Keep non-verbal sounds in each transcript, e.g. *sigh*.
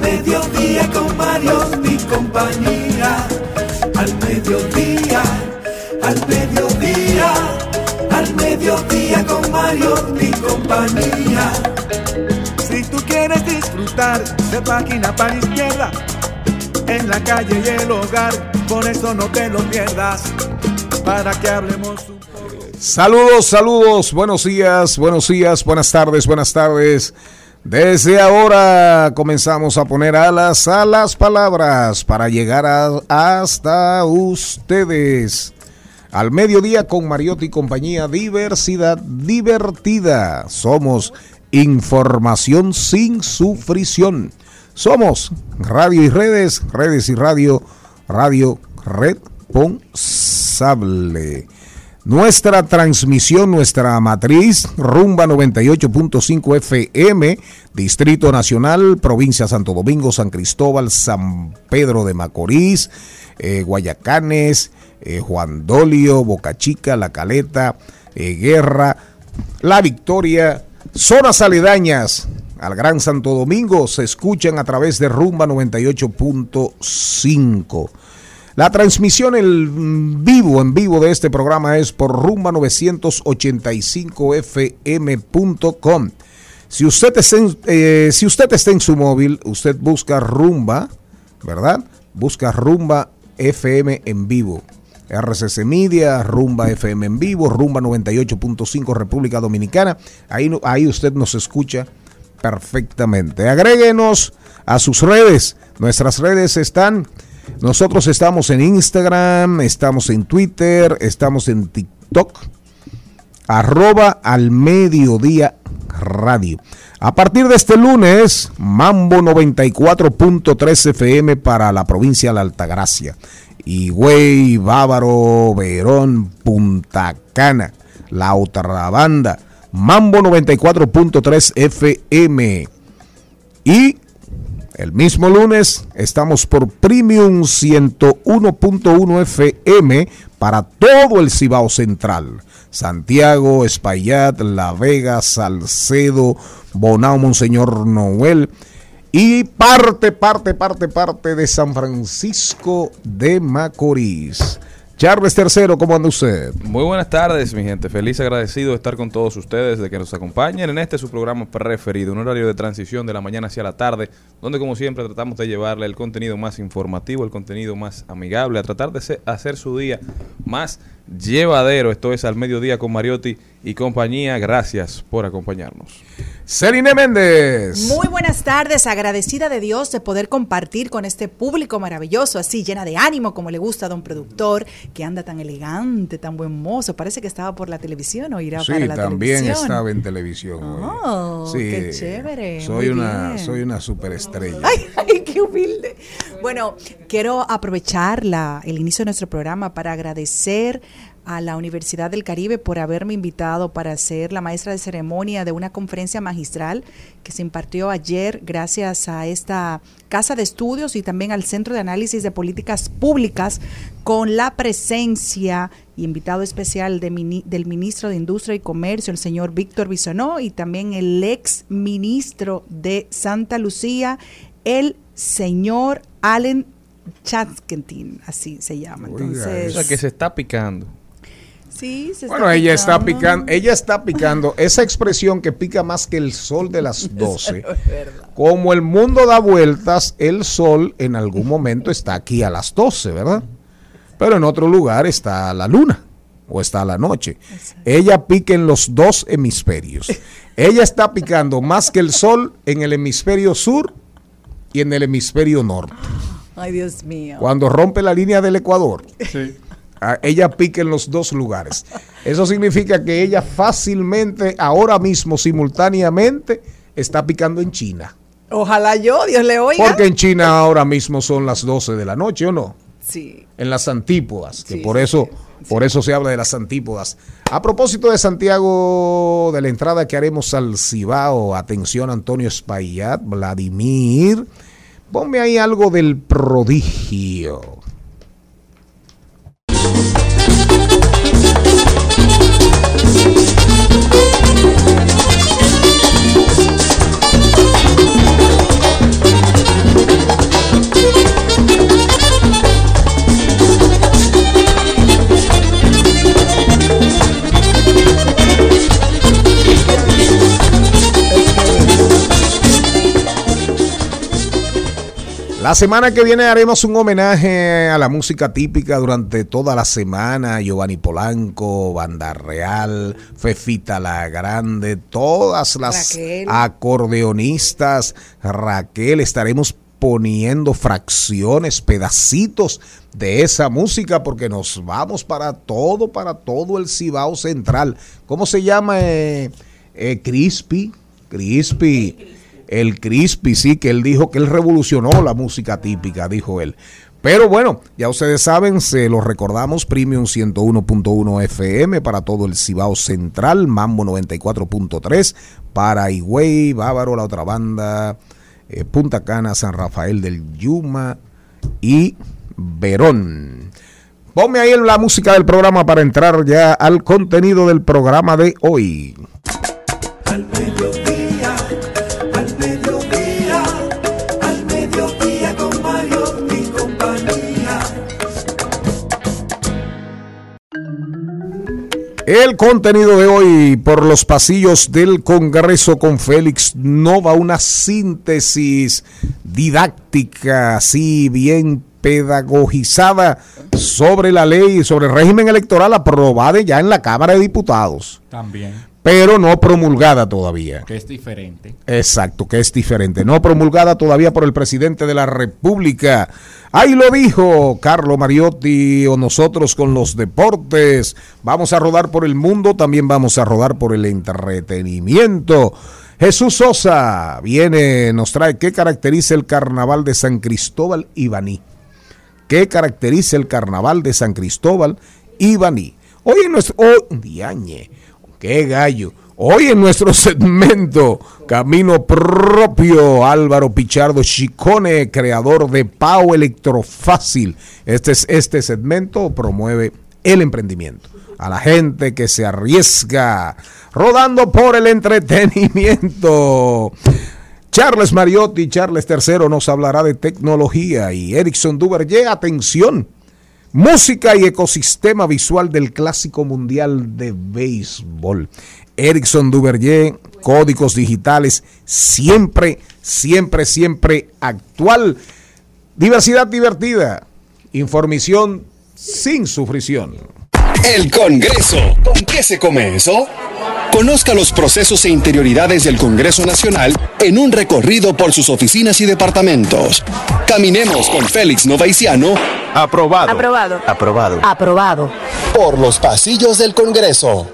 mediodía con Mario y compañía. Al mediodía, al mediodía, al mediodía con Mario y compañía. Si tú quieres disfrutar de página para izquierda, en la calle y el hogar, por eso no te lo pierdas, para que hablemos un poco. Saludos, saludos, buenos días, buenos días, buenas tardes, buenas tardes. Desde ahora comenzamos a poner alas a las palabras para llegar hasta ustedes. Al mediodía con Mariotti y compañía, diversidad divertida. Somos información sin sufrición. Somos radio y redes, redes y radio, radio responsable. Nuestra transmisión, nuestra matriz, rumba 98.5 FM, Distrito Nacional, provincia Santo Domingo, San Cristóbal, San Pedro de Macorís, eh, Guayacanes, eh, Juan Dolio, Boca Chica, La Caleta, eh, Guerra, La Victoria, zonas aledañas al Gran Santo Domingo se escuchan a través de rumba 98.5. La transmisión en vivo, en vivo de este programa es por rumba985fm.com. Si usted, está en, eh, si usted está en su móvil, usted busca rumba, ¿verdad? Busca rumba FM en vivo. RCC Media, Rumba FM en vivo, Rumba 98.5 República Dominicana. Ahí, ahí usted nos escucha perfectamente. Agréguenos a sus redes. Nuestras redes están. Nosotros estamos en Instagram, estamos en Twitter, estamos en TikTok. Arroba al mediodía radio. A partir de este lunes, Mambo 94.3 FM para la provincia de la Altagracia. Higüey, Bávaro, Verón, Punta Cana, La Otra Banda, Mambo 94.3 FM. Y el mismo lunes estamos por Premium 101.1 FM para todo el Cibao Central. Santiago, Espaillat, La Vega, Salcedo, Bonao, Monseñor Noel y parte, parte, parte, parte de San Francisco de Macorís. Charles Tercero, ¿cómo anda usted? Muy buenas tardes, mi gente. Feliz agradecido de estar con todos ustedes, de que nos acompañen en este su programa preferido, un horario de transición de la mañana hacia la tarde, donde como siempre tratamos de llevarle el contenido más informativo, el contenido más amigable, a tratar de hacer su día más llevadero. Esto es al mediodía con Mariotti y compañía. Gracias por acompañarnos. Celine Méndez. Muy buenas tardes, agradecida de Dios de poder compartir con este público maravilloso, así llena de ánimo como le gusta a don productor, que anda tan elegante, tan buen mozo. Parece que estaba por la televisión o irá Sí, para la también televisión. estaba en televisión. hoy. Oh, qué chévere, Soy una, bien. soy una superestrella. Ay, ay, qué humilde. Bueno, quiero aprovechar la, el inicio de nuestro programa para agradecer a la Universidad del Caribe por haberme invitado para ser la maestra de ceremonia de una conferencia magistral que se impartió ayer gracias a esta casa de estudios y también al Centro de Análisis de Políticas Públicas con la presencia y invitado especial de mini- del ministro de Industria y Comercio, el señor Víctor Bisonó, y también el ex ministro de Santa Lucía, el señor Allen Chatskentin, así se llama. Oiga, Entonces, O sea, que se está picando. Sí, se Bueno, ella está picando. ella está picando esa expresión que pica más que el sol de las *laughs* 12. Como el mundo da vueltas, el sol en algún momento está aquí a las 12, ¿verdad? Pero en otro lugar está la luna o está la noche. Ella pica en los dos hemisferios. Ella está picando más que el sol en el hemisferio sur y en el hemisferio norte. Ay, Dios mío. Cuando rompe la línea del Ecuador, ah, ella pica en los dos lugares. Eso significa que ella fácilmente, ahora mismo, simultáneamente, está picando en China. Ojalá yo, Dios le oiga. Porque en China ahora mismo son las 12 de la noche, ¿o no? Sí. En las antípodas, que Sí, por eso, sí. por eso se habla de las antípodas. A propósito de Santiago, de la entrada que haremos al Cibao, atención Antonio Espaillat, Vladimir, ponme ahí algo del prodigio. La semana que viene haremos un homenaje a la música típica durante toda la semana. Giovanni Polanco, Banda Real, Fefita la Grande, todas las Raquel. acordeonistas. Raquel, estaremos poniendo fracciones, pedacitos de esa música porque nos vamos para todo, para todo el Cibao Central. ¿Cómo se llama? Eh, eh, Crispy. Crispy. El Crispy, sí, que él dijo que él revolucionó la música típica, dijo él. Pero bueno, ya ustedes saben, se lo recordamos, Premium 101.1 FM para todo el Cibao Central, Mambo 94.3 para Higüey, Bávaro, la otra banda, eh, Punta Cana, San Rafael del Yuma y Verón. Ponme ahí la música del programa para entrar ya al contenido del programa de hoy. Al El contenido de hoy por los pasillos del Congreso con Félix Nova, una síntesis didáctica, así bien pedagogizada sobre la ley, sobre el régimen electoral aprobada ya en la Cámara de Diputados, También, pero no promulgada todavía. que es diferente. Exacto, que es diferente. No promulgada todavía por el presidente de la República. Ahí lo dijo Carlo Mariotti o nosotros con los deportes. Vamos a rodar por el mundo, también vamos a rodar por el entretenimiento. Jesús Sosa viene, nos trae qué caracteriza el carnaval de San Cristóbal y Baní. ¿Qué caracteriza el carnaval de San Cristóbal y Baní? Hoy en nuestro... Oh, diañe, qué gallo. Hoy en nuestro segmento Camino Propio, Álvaro Pichardo Chicone, creador de Pau Electrofácil. Este, es- este segmento promueve el emprendimiento. A la gente que se arriesga, rodando por el entretenimiento. Charles Mariotti, Charles III nos hablará de tecnología y Erickson Duverger, atención, música y ecosistema visual del Clásico Mundial de Béisbol. Erickson Duverger, códigos digitales, siempre, siempre, siempre actual. Diversidad divertida, información sin sufrición. El Congreso. ¿Con qué se come eso? Conozca los procesos e interioridades del Congreso Nacional en un recorrido por sus oficinas y departamentos. Caminemos con Félix Novaiciano Aprobado. Aprobado. Aprobado. Aprobado. por los pasillos del Congreso.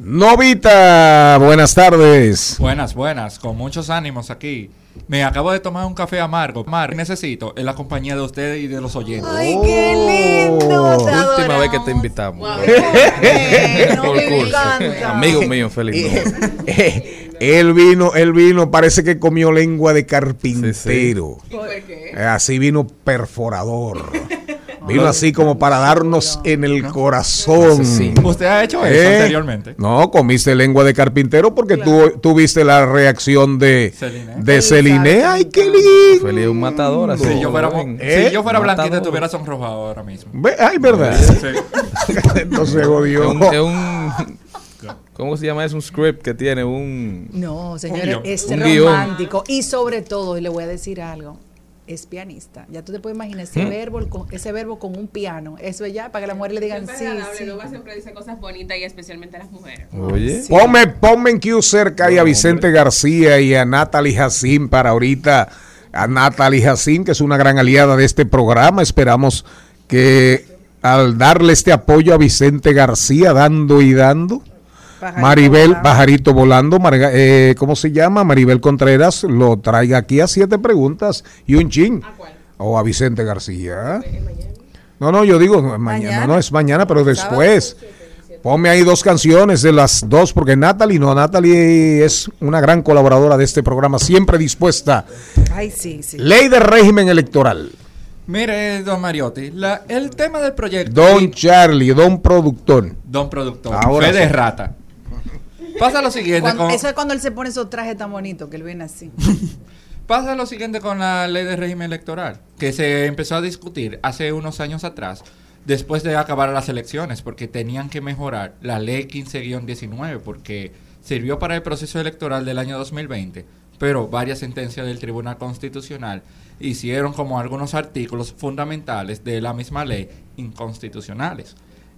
Novita, buenas tardes. Buenas, buenas, con muchos ánimos aquí. Me acabo de tomar un café amargo. Mar, necesito en la compañía de ustedes y de los oyentes. Ay, qué lindo. Oh. te Última adoramos. vez que te invitamos. *laughs* Bueno, Por curso. encanta. Amigo mío, Félix. Nova. *laughs* Eh, él vino, él vino, parece que comió lengua de carpintero. Eh, Así vino perforador. *laughs* Vino así como para darnos en el corazón. Usted ha hecho eso ¿Eh? anteriormente. No, comiste lengua de carpintero porque tú, tú viste la reacción de Celine. de Celine. ¡Ay, qué lindo! Feliz es un matador. así. Si yo fuera. ¿Eh? si yo fuera blanquita, estuviera sonrojado ahora mismo. Ay, verdad. Sí. *laughs* Entonces Es un, es un- ¿Cómo se llama? Es un script que tiene un... No, señores, es Un guion. romántico. Y sobre todo, y le voy a decir algo, es pianista. Ya tú te puedes imaginar ese, verbo, con, ese verbo con un piano. Eso ya, para que las mujeres le digan Siempre sí, es agradable, sí. Duba siempre dice cosas bonitas y especialmente a las mujeres. Oye. Ponme, ponme en Q cerca y a Vicente García y a Natalie Jacín para ahorita. A Natalie Jacín, que es una gran aliada de este programa. Esperamos que al darle este apoyo a Vicente García, dando y dando, Pajarito Maribel, volando. Pajarito Volando, Marga- eh, ¿cómo se llama? Maribel Contreras lo traiga aquí a siete preguntas y un chin. ¿A cuál? O a Vicente García. No, no, yo digo mañana, Mañana. no es mañana, pero después. Ponme ahí dos canciones de las dos, porque Natalie, no, Natalie es una gran colaboradora de este programa, siempre dispuesta. Ay, sí, sí. Ley de régimen electoral. Mire, don Mariotti, la- el tema del proyecto. Don Charlie, don productor. Don productor. Ahora Fe de sí. rata. Pasa lo siguiente Cuando- con, eso es cuando él se pone esos trajes tan bonitos que él viene así. *laughs* pasa lo siguiente con la ley de régimen electoral, que se empezó a discutir hace unos años atrás, después de acabar las elecciones, porque tenían que mejorar la ley 15-19, porque sirvió para el proceso electoral del año 2020, pero varias sentencias del Tribunal Constitucional hicieron como algunos artículos fundamentales de la misma ley inconstitucionales.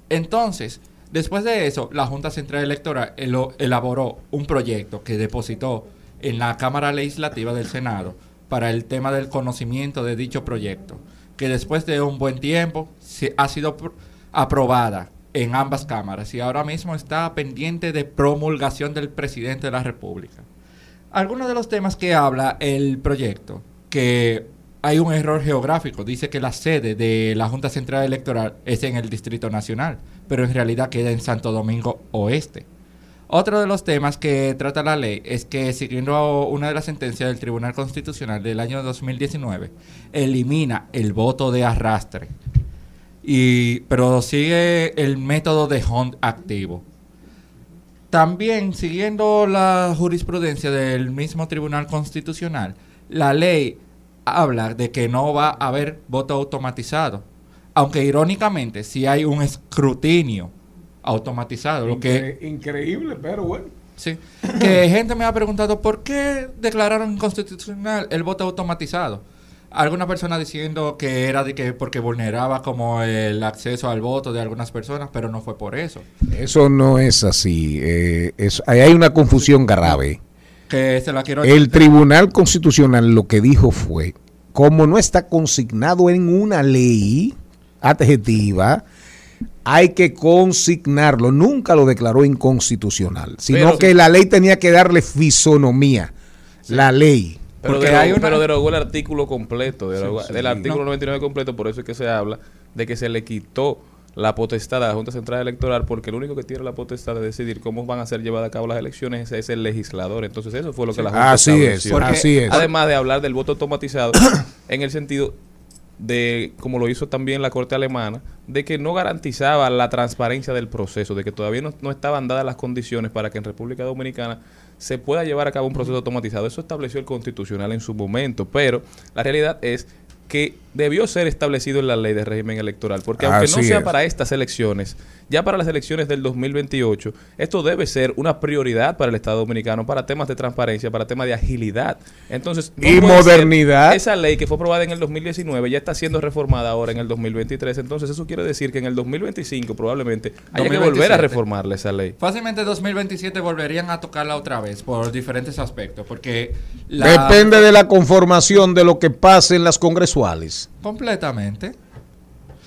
Entonces, después de eso, la Junta Central Electoral elaboró un proyecto que depositó en la Cámara Legislativa del Senado para el tema del conocimiento de dicho proyecto, que después de un buen tiempo ha sido pr- aprobada en ambas cámaras y ahora mismo está pendiente de promulgación del presidente de la República. Algunos de los temas que habla el proyecto, que hay un error geográfico, dice que la sede de la Junta Central Electoral es en el Distrito Nacional, pero en realidad queda en Santo Domingo Oeste. Otro de los temas que trata la ley es que, siguiendo una de las sentencias del Tribunal Constitucional del año 2019, elimina el voto de arrastre, y, pero sigue el método de Hunt activo. También, siguiendo la jurisprudencia del mismo Tribunal Constitucional, la ley habla de que no va a haber voto automatizado. Aunque irónicamente, si hay un escrutinio automatizado, lo que Increíble, pero bueno. Sí. Que *coughs* gente me ha preguntado por qué declararon inconstitucional el voto automatizado. Alguna persona diciendo que era de que porque vulneraba como el acceso al voto de algunas personas, pero no fue por eso. Eso no es así. eh, es- hay una confusión grave. Que se la quiero El Tribunal Constitucional lo que dijo fue, como no está consignado en una ley adjetiva, hay que consignarlo. Nunca lo declaró inconstitucional, sino Pero- que la ley tenía que darle fisonomía. La ley. Pero, Porque derogó, hay una- pero derogó el artículo completo, derogó- sí. del artículo No. 99 completo, por eso es que se habla de que se le quitó la potestad a la Junta Central Electoral, porque el único que tiene la potestad de decidir cómo van a ser llevadas a cabo las elecciones es el legislador. Entonces eso fue lo que la Junta Así es. Porque- así es. Además de hablar del voto automatizado, *coughs* en el sentido de, como lo hizo también la Corte Alemana, de que no garantizaba la transparencia del proceso, de que todavía no, no estaban dadas las condiciones para que en República Dominicana se pueda llevar a cabo un proceso automatizado. Eso estableció el Constitucional en su momento, pero la realidad es que debió ser establecido en la ley de régimen electoral, porque aunque no Así sea es. para estas elecciones, ya para las elecciones del 2028, esto debe ser una prioridad para el Estado Dominicano, para temas de transparencia, para temas de agilidad. Entonces, no Y modernidad. Esa ley que fue aprobada en el 2019 ya está siendo reformada ahora en el 2023, entonces eso quiere decir que en el 2025 probablemente haya que volver a 2027. reformarle esa ley. Fácilmente 2027 volverían a tocarla otra vez por diferentes aspectos, porque la- Depende de la conformación de lo que pase en las congresuales. Completamente.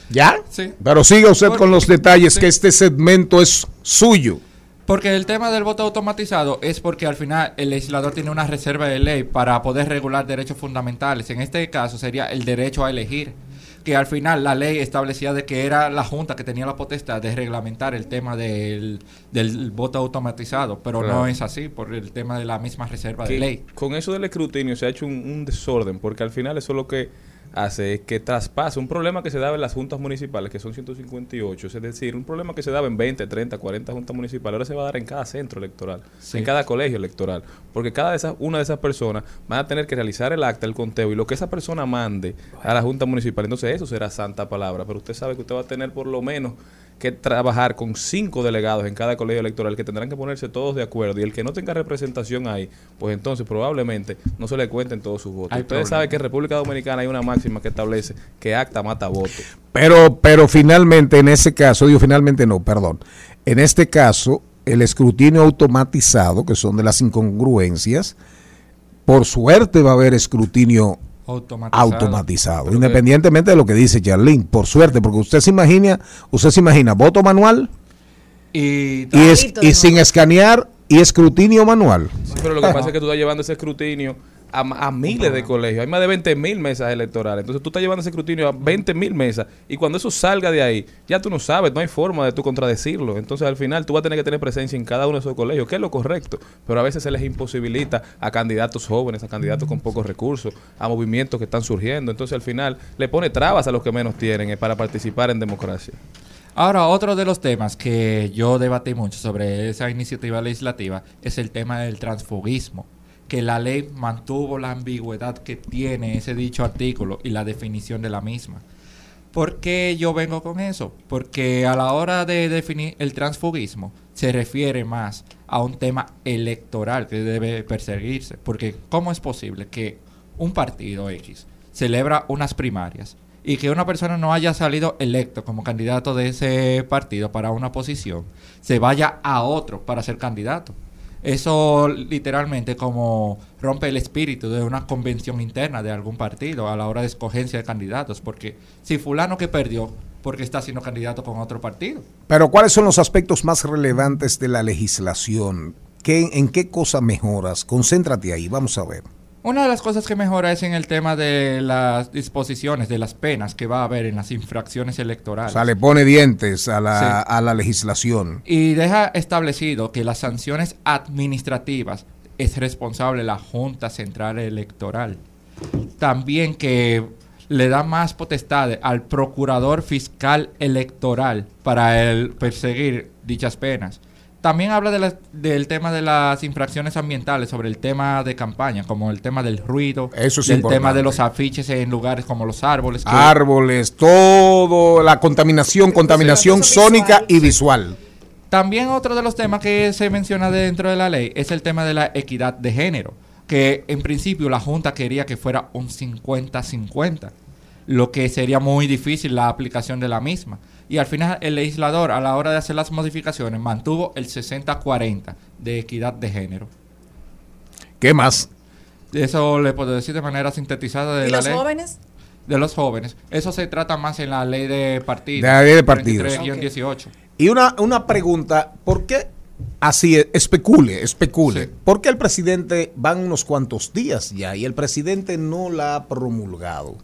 ¿Ya? Sí. Pero siga usted con los detalles, sí. que este segmento es suyo. Porque el tema del voto automatizado es porque al final el legislador tiene una reserva de ley para poder regular derechos fundamentales. En este caso sería el derecho a elegir. Que al final la ley establecía de que era la Junta que tenía la potestad de reglamentar el tema del, del voto automatizado, pero Claro. no es así por el tema de la misma reserva de ley. con eso del escrutinio se ha hecho un, un desorden, porque al final eso lo que hace es que traspase un problema que se daba en las juntas municipales, que son 158, es decir, un problema que se daba en 20, 30, 40 juntas municipales, ahora se va a dar en cada centro electoral, Sí. en cada colegio electoral, porque cada de esas, una de esas personas van a tener que realizar el acta, el conteo, y lo que esa persona mande a la junta municipal, entonces eso será santa palabra, pero usted sabe que usted va a tener por lo menos que trabajar con cinco delegados en cada colegio electoral que tendrán que ponerse todos de acuerdo y el que no tenga representación ahí, pues entonces probablemente no se le cuenten todos sus votos. Hay Ustedes problema. saben que en República Dominicana hay una máxima que establece que acta mata voto. Pero, pero finalmente, en ese caso, digo finalmente no, perdón. En este caso, el escrutinio automatizado, que son de las incongruencias, por suerte va a haber escrutinio Automatizado. automatizado, Pero que- independientemente de lo que dice Charlene, por suerte, porque usted se imagina, usted se imagina voto manual Y, y, es, y sin escanear y escrutinio manual. Sí, pero lo que pasa es que tú estás *laughs* llevando ese escrutinio a, miles de colegios. Hay más de 20 mil mesas electorales. Entonces tú estás llevando ese escrutinio a 20 mil mesas. Y cuando eso salga de ahí, ya tú no sabes, no hay forma de tú contradecirlo. Entonces al final tú vas a tener que tener presencia en cada uno de esos colegios, que es lo correcto. Pero a veces se les imposibilita a candidatos jóvenes, a candidatos con pocos recursos, a movimientos que están surgiendo. Entonces al final le pone trabas a los que menos tienen eh, para participar en democracia. Ahora, otro de los temas que yo debatí mucho sobre esa iniciativa legislativa es el tema del transfugismo, que la ley mantuvo la ambigüedad que tiene ese dicho artículo y la definición de la misma. ¿Por qué yo vengo con eso? Porque a la hora de definir el transfugismo se refiere más a un tema electoral que debe perseguirse. Porque ¿cómo es posible que un partido X celebra unas primarias y que una persona no haya salido electo como candidato de ese partido para una posición, se vaya a otro para ser candidato? Eso literalmente como rompe el espíritu de una convención interna de algún partido a la hora de escogencia de candidatos, porque si fulano que perdió, porque está siendo candidato con otro partido. Pero ¿cuáles son los aspectos más relevantes de la legislación? ¿Qué, ¿En qué cosa mejoras? Concéntrate ahí, vamos a ver. Una de las cosas que mejora es en el tema de las disposiciones, de las penas que va a haber en las infracciones O electorales. sea, le pone dientes a la, Sí. a la legislación. Y deja establecido que las sanciones administrativas es responsable la Junta Central Electoral. También que le da más potestades al Procurador Fiscal Electoral para el perseguir dichas penas. También habla de la- del tema de las infracciones ambientales sobre el tema de campaña, como el tema del ruido, Eso es del importante. tema de los afiches en lugares como los árboles. que- Árboles, todo, la contaminación, contaminación sónica visual. y visual. También otro de los temas que se menciona dentro de la ley es el tema de la equidad de género, que en principio la Junta quería que fuera un 50-50, lo que sería muy difícil la aplicación de la misma. Y al final el legislador a la hora de hacer las modificaciones mantuvo el 60-40 de equidad de género. ¿Qué más? Eso le puedo decir de manera sintetizada de ¿Y la los ley. jóvenes? De los jóvenes. Eso se trata más en la ley de partidos. De la ley de partidos. 43-18. Y una, una pregunta, ¿por qué? Así, es, especule, especule. Sí. ¿Por qué el presidente van unos cuantos días ya y el presidente no la ha promulgado?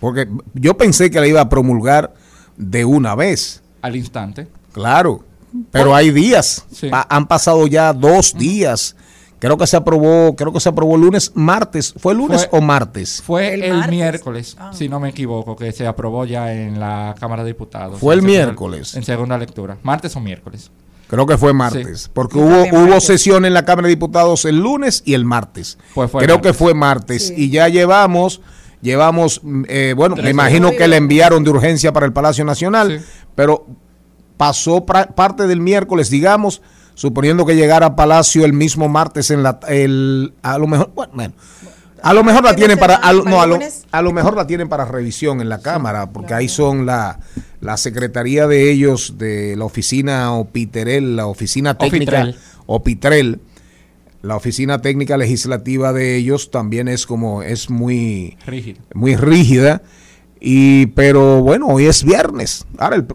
Porque yo pensé que la iba a promulgar de una vez, Al instante. claro, pero hay días. Sí. Pa- han pasado ya dos días. Creo que se aprobó, creo que se aprobó lunes, martes. ¿Fue lunes Fue- o martes? Fue El el, martes. miércoles, Ah. si no me equivoco, que se aprobó ya en la Cámara de Diputados. Fue el segunda- miércoles. En segunda lectura. Martes o miércoles. Creo que fue martes, porque hubo, hubo sesión en la Cámara de Diputados el lunes y el martes. Pues fue Creo martes. que fue martes Sí. y ya llevamos, llevamos, mm, eh, bueno, me imagino que le enviaron de urgencia para el Palacio Nacional, Sí. pero pasó parte del miércoles, digamos, suponiendo que llegara a Palacio el mismo martes en la, el, a lo mejor, bueno, bueno, a lo mejor la ¿Qué tienen para, semana? a lo- no, ¿Para a lo, a lo mejor la tienen para revisión en la Cámara, porque ahí son la, la secretaría de ellos, de la oficina Opiterel, la oficina técnica Ofitrel. Opitrel, la oficina técnica legislativa de ellos también es como, es muy, rígida, y, pero bueno, hoy es viernes, ahora el,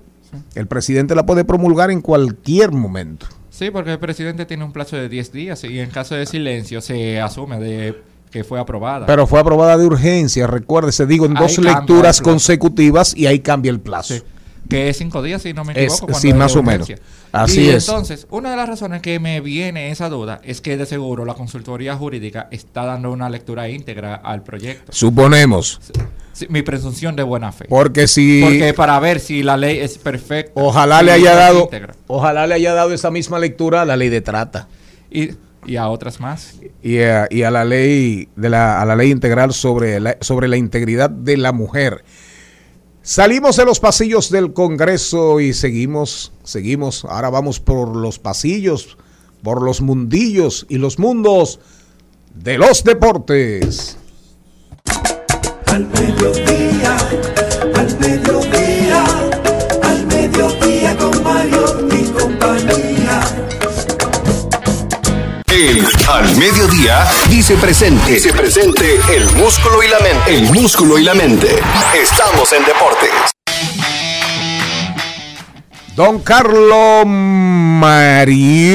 el presidente la puede promulgar en cualquier momento. Sí, porque el presidente tiene un plazo de 10 días y en caso de silencio se asume de que fue aprobada. Pero fue aprobada de urgencia, recuérdese, digo, en Ahí dos lecturas consecutivas y ahí cambia el plazo. Sí, que es cinco días, si no me equivoco. sí, es de más o menos. Así y es. entonces, una de las razones que me viene esa duda es que de seguro la consultoría jurídica está dando una lectura íntegra al proyecto. Suponemos. sí, mi presunción de buena fe. Porque si Porque para ver si la ley es perfecta. ojalá le haya dado íntegra. ojalá le haya dado esa misma lectura a la ley de trata Y, y a otras más. y a, y a la ley de la a la ley integral sobre la, sobre la integridad de la mujer. Salimos de los pasillos del Congreso y seguimos, seguimos. Ahora vamos por los pasillos, por los mundillos y los mundos de los deportes. El Al Mediodía dice presente. Dice presente el músculo y la mente. El músculo y la mente. Estamos en deportes. Don Carlo Mariotti,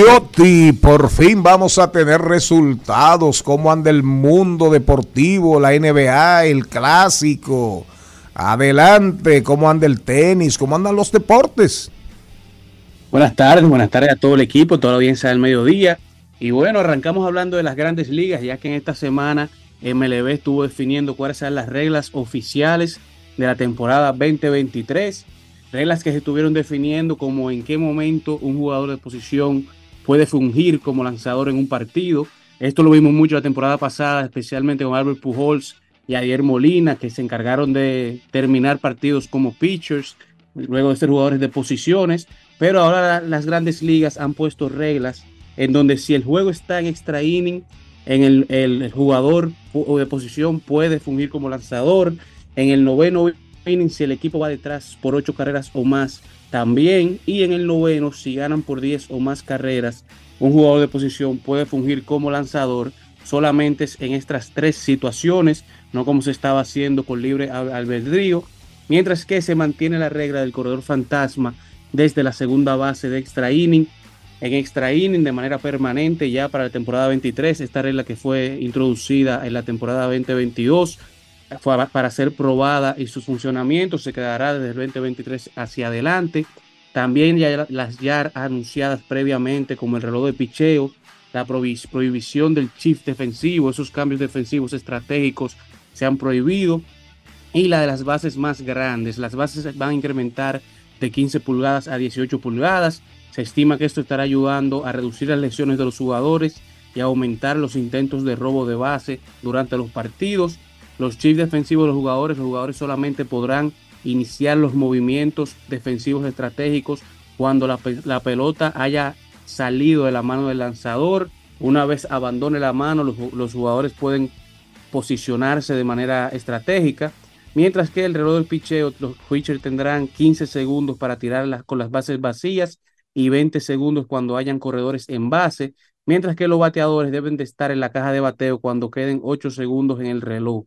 por fin vamos a tener resultados. ¿Cómo anda el mundo deportivo, la NBA, el clásico? Adelante, ¿cómo anda el tenis? ¿Cómo andan los deportes? Buenas tardes, buenas tardes a todo el equipo, toda la audiencia del mediodía. Y bueno, arrancamos hablando de las grandes ligas, ya que en esta semana MLB estuvo definiendo cuáles serán las reglas oficiales de la temporada 2023. Reglas que se estuvieron definiendo como en qué momento un jugador de posición puede fungir como lanzador en un partido. Esto lo vimos mucho la temporada pasada, especialmente con Albert Pujols y Adier Molina, que se encargaron de terminar partidos como pitchers, luego de ser jugadores de posiciones. Pero ahora las grandes ligas han puesto reglas en donde si el juego está en extra inning, en el, el- el jugador de posición puede fungir como lanzador. En el noveno inning, si el equipo va detrás por ocho carreras o más, también. Y en el noveno, si ganan por 10 o más carreras, un jugador de posición puede fungir como lanzador solamente en estas tres situaciones, no como se estaba haciendo con libre al- albedrío, mientras que se mantiene la regla del corredor fantasma desde la segunda base de extra inning en extra inning de manera permanente ya para la temporada 23. Esta regla que fue introducida en la temporada 2022 fue para ser probada y su funcionamiento se quedará desde el 2023 hacia adelante. También ya las ya anunciadas previamente como el reloj de picheo, la prohib- prohibición del shift defensivo, esos cambios defensivos estratégicos se han prohibido y la de las bases más grandes. Las bases van a incrementar de 15 pulgadas a 18 pulgadas. Se estima que esto estará ayudando a reducir las lesiones de los jugadores y a aumentar los intentos de robo de base durante los partidos. Los chips defensivos de los jugadores, los jugadores solamente podrán iniciar los movimientos defensivos estratégicos cuando la, pe- la pelota haya salido de la mano del lanzador. Una vez abandone la mano, los, los jugadores pueden posicionarse de manera estratégica. Mientras que el reloj del picheo, los pitchers tendrán 15 segundos para tirar las- con las bases vacías y 20 segundos cuando hayan corredores en base, mientras que los bateadores deben de estar en la caja de bateo cuando queden 8 segundos en el reloj.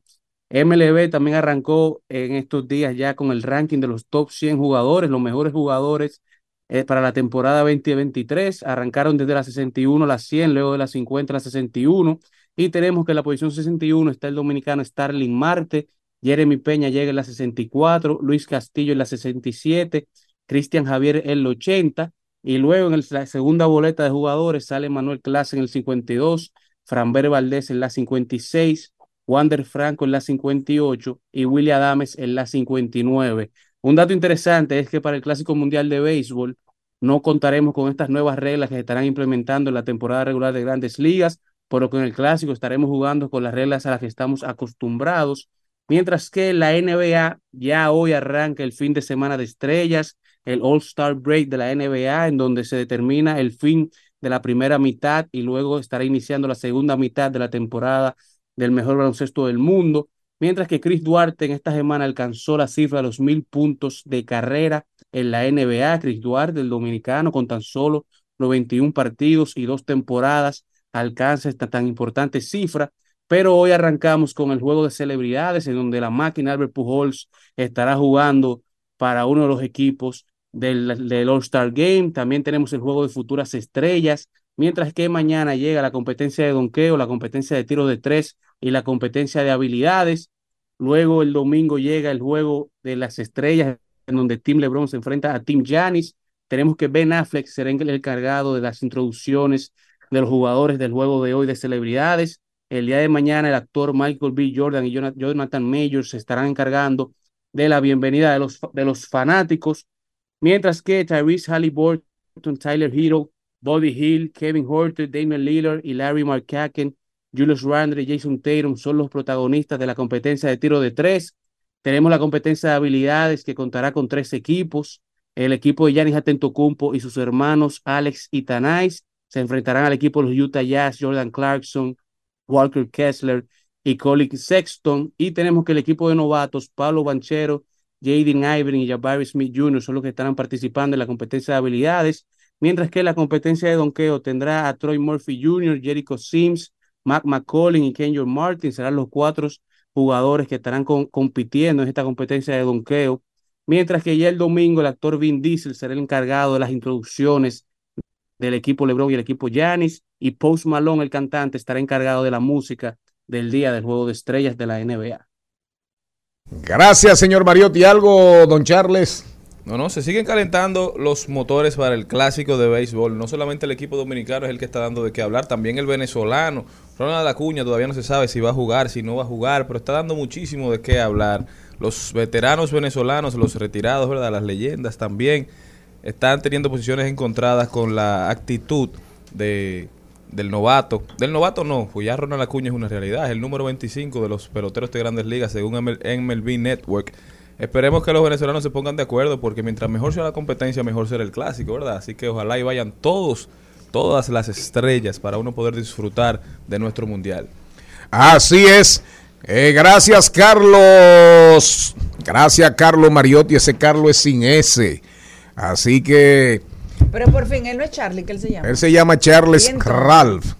MLB también arrancó en estos días ya con el ranking de los top 100 jugadores, los mejores jugadores eh, para la temporada 2023. Arrancaron desde la 61 a la 100, luego de la 50 a la 61. Y tenemos que en la posición 61 está el dominicano Starling Marte, Jeremy Peña llega en la 64, Luis Castillo en la 67, Cristian Javier en la 80. Y luego en el- la segunda boleta de jugadores sale Manuel Clase en el 52, Franber Valdés en la 56, Wander Franco en la 58 y William Adames en la 59. Un dato interesante es que para el Clásico Mundial de Béisbol no contaremos con estas nuevas reglas que se estarán implementando en la temporada regular de grandes ligas, por lo que en el Clásico estaremos jugando con las reglas a las que estamos acostumbrados, mientras que la NBA ya hoy arranca el fin de semana de estrellas, el All-Star Break de la NBA, en donde se determina el fin de la primera mitad y luego estará iniciando la segunda mitad de la temporada del mejor baloncesto del mundo, mientras que Chris Duarte en esta semana alcanzó la cifra de los mil puntos de carrera en la NBA. Chris Duarte, el dominicano, con tan solo los 21 partidos y dos temporadas, alcanza esta tan importante cifra. Pero hoy arrancamos con el juego de celebridades, en donde la máquina Albert Pujols estará jugando para uno de los equipos del, del All-Star Game. También tenemos el juego de futuras estrellas, mientras que mañana llega la competencia de donqueo, la competencia de tiro de tres y la competencia de habilidades. Luego el domingo llega el juego de las estrellas, en donde Tim LeBron se enfrenta a Tim Janis. Tenemos que Ben Affleck será el encargado de las introducciones de los jugadores del juego de hoy de celebridades. El día de mañana el actor Michael B. Jordan y Jonathan Majors se estarán encargando de la bienvenida de los, de los fanáticos, mientras que Tyrese Halliburton, Tyler Hero, Bobby Hill, Kevin Horter, Damian Lillard y Larry Markkanen, Julius Randle y Jason Tatum son los protagonistas de la competencia de tiro de tres. Tenemos la competencia de habilidades que contará con tres equipos. El equipo de Giannis Antetokounmpo y sus hermanos Alex y Tanais se enfrentarán al equipo de los Utah Jazz, Jordan Clarkson, Walker Kessler y Colin Sexton. Y tenemos que el equipo de novatos, Pablo Banchero, Jaden Ivory y Jabari Smith Jr. son los que estarán participando en la competencia de habilidades, mientras que la competencia de donqueo tendrá a Troy Murphy Jr., Jericho Sims, Mac McCollin y Kenyon Martin. Serán los cuatro jugadores que estarán compitiendo en esta competencia de donqueo. Mientras que ya el domingo el actor Vin Diesel será el encargado de las introducciones del equipo LeBron y el equipo Giannis y Post Malone, el cantante, estará encargado de la música del día del Juego de Estrellas de la NBA. Gracias, señor Mariotti. ¿Algo, don Charles? No, no, se siguen calentando los motores para el clásico de béisbol. No solamente el equipo dominicano es el que está dando de qué hablar, también el venezolano. Ronald Acuña todavía no se sabe si va a jugar, si no va a jugar, pero está dando muchísimo de qué hablar. Los veteranos venezolanos, los retirados, ¿verdad? Las leyendas también están teniendo posiciones encontradas con la actitud de, del novato. Del novato no, pues ya Ronald Acuña es una realidad, es el número 25 de los peloteros de grandes ligas según ML MLB Network. Esperemos que los venezolanos se pongan de acuerdo porque mientras mejor sea la competencia, mejor será el clásico, ¿verdad? Así que ojalá y vayan todos, todas las estrellas para uno poder disfrutar de nuestro mundial. Así es. Eh, gracias, Carlos. Gracias, Carlos Mariotti. Ese Carlos es sin S. Así que Pero por fin, él no es Charlie, que él se llama. él se llama Charles. Ralph.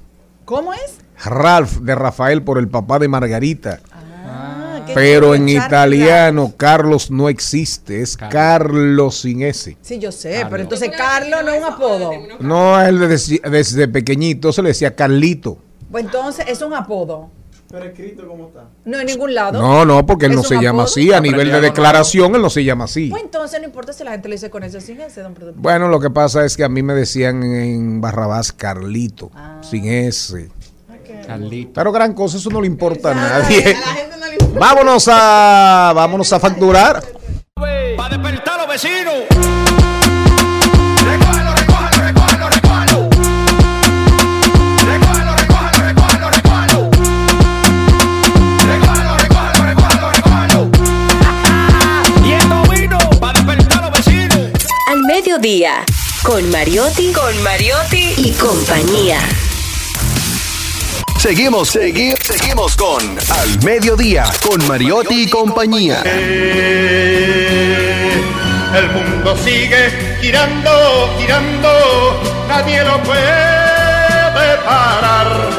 ¿Cómo es? Ralph de Rafael por el papá de Margarita. Ah, qué Pero en Charlie italiano, Carlos no existe. Es Carlos. Carlos sin S. Sí, yo sé, Carlos. pero entonces Carlos no es un apodo. No, él desde, desde pequeñito se le decía Carlito. Pues entonces es un apodo. Pero escrito cómo está. No en ningún lado. No, no, porque él ¿Es no se llama apodo? así. A nivel de declaración, él no se llama así. Pues entonces no importa si la gente le dice con eso sin ese, don productor. Bueno, lo que pasa es que a mí me decían en Barrabás Carlito, Ah. sin S. Carlito. Pero gran cosa, eso no le importa a A nadie. la gente no le importa. Vámonos a, vámonos a facturar. Para despertar a los vecinos. Mediodía, con Mariotti, con Mariotti y compañía. Seguimos, segui- seguimos con Al Mediodía, con Mariotti y compañía. El mundo sigue girando, girando, nadie lo puede parar.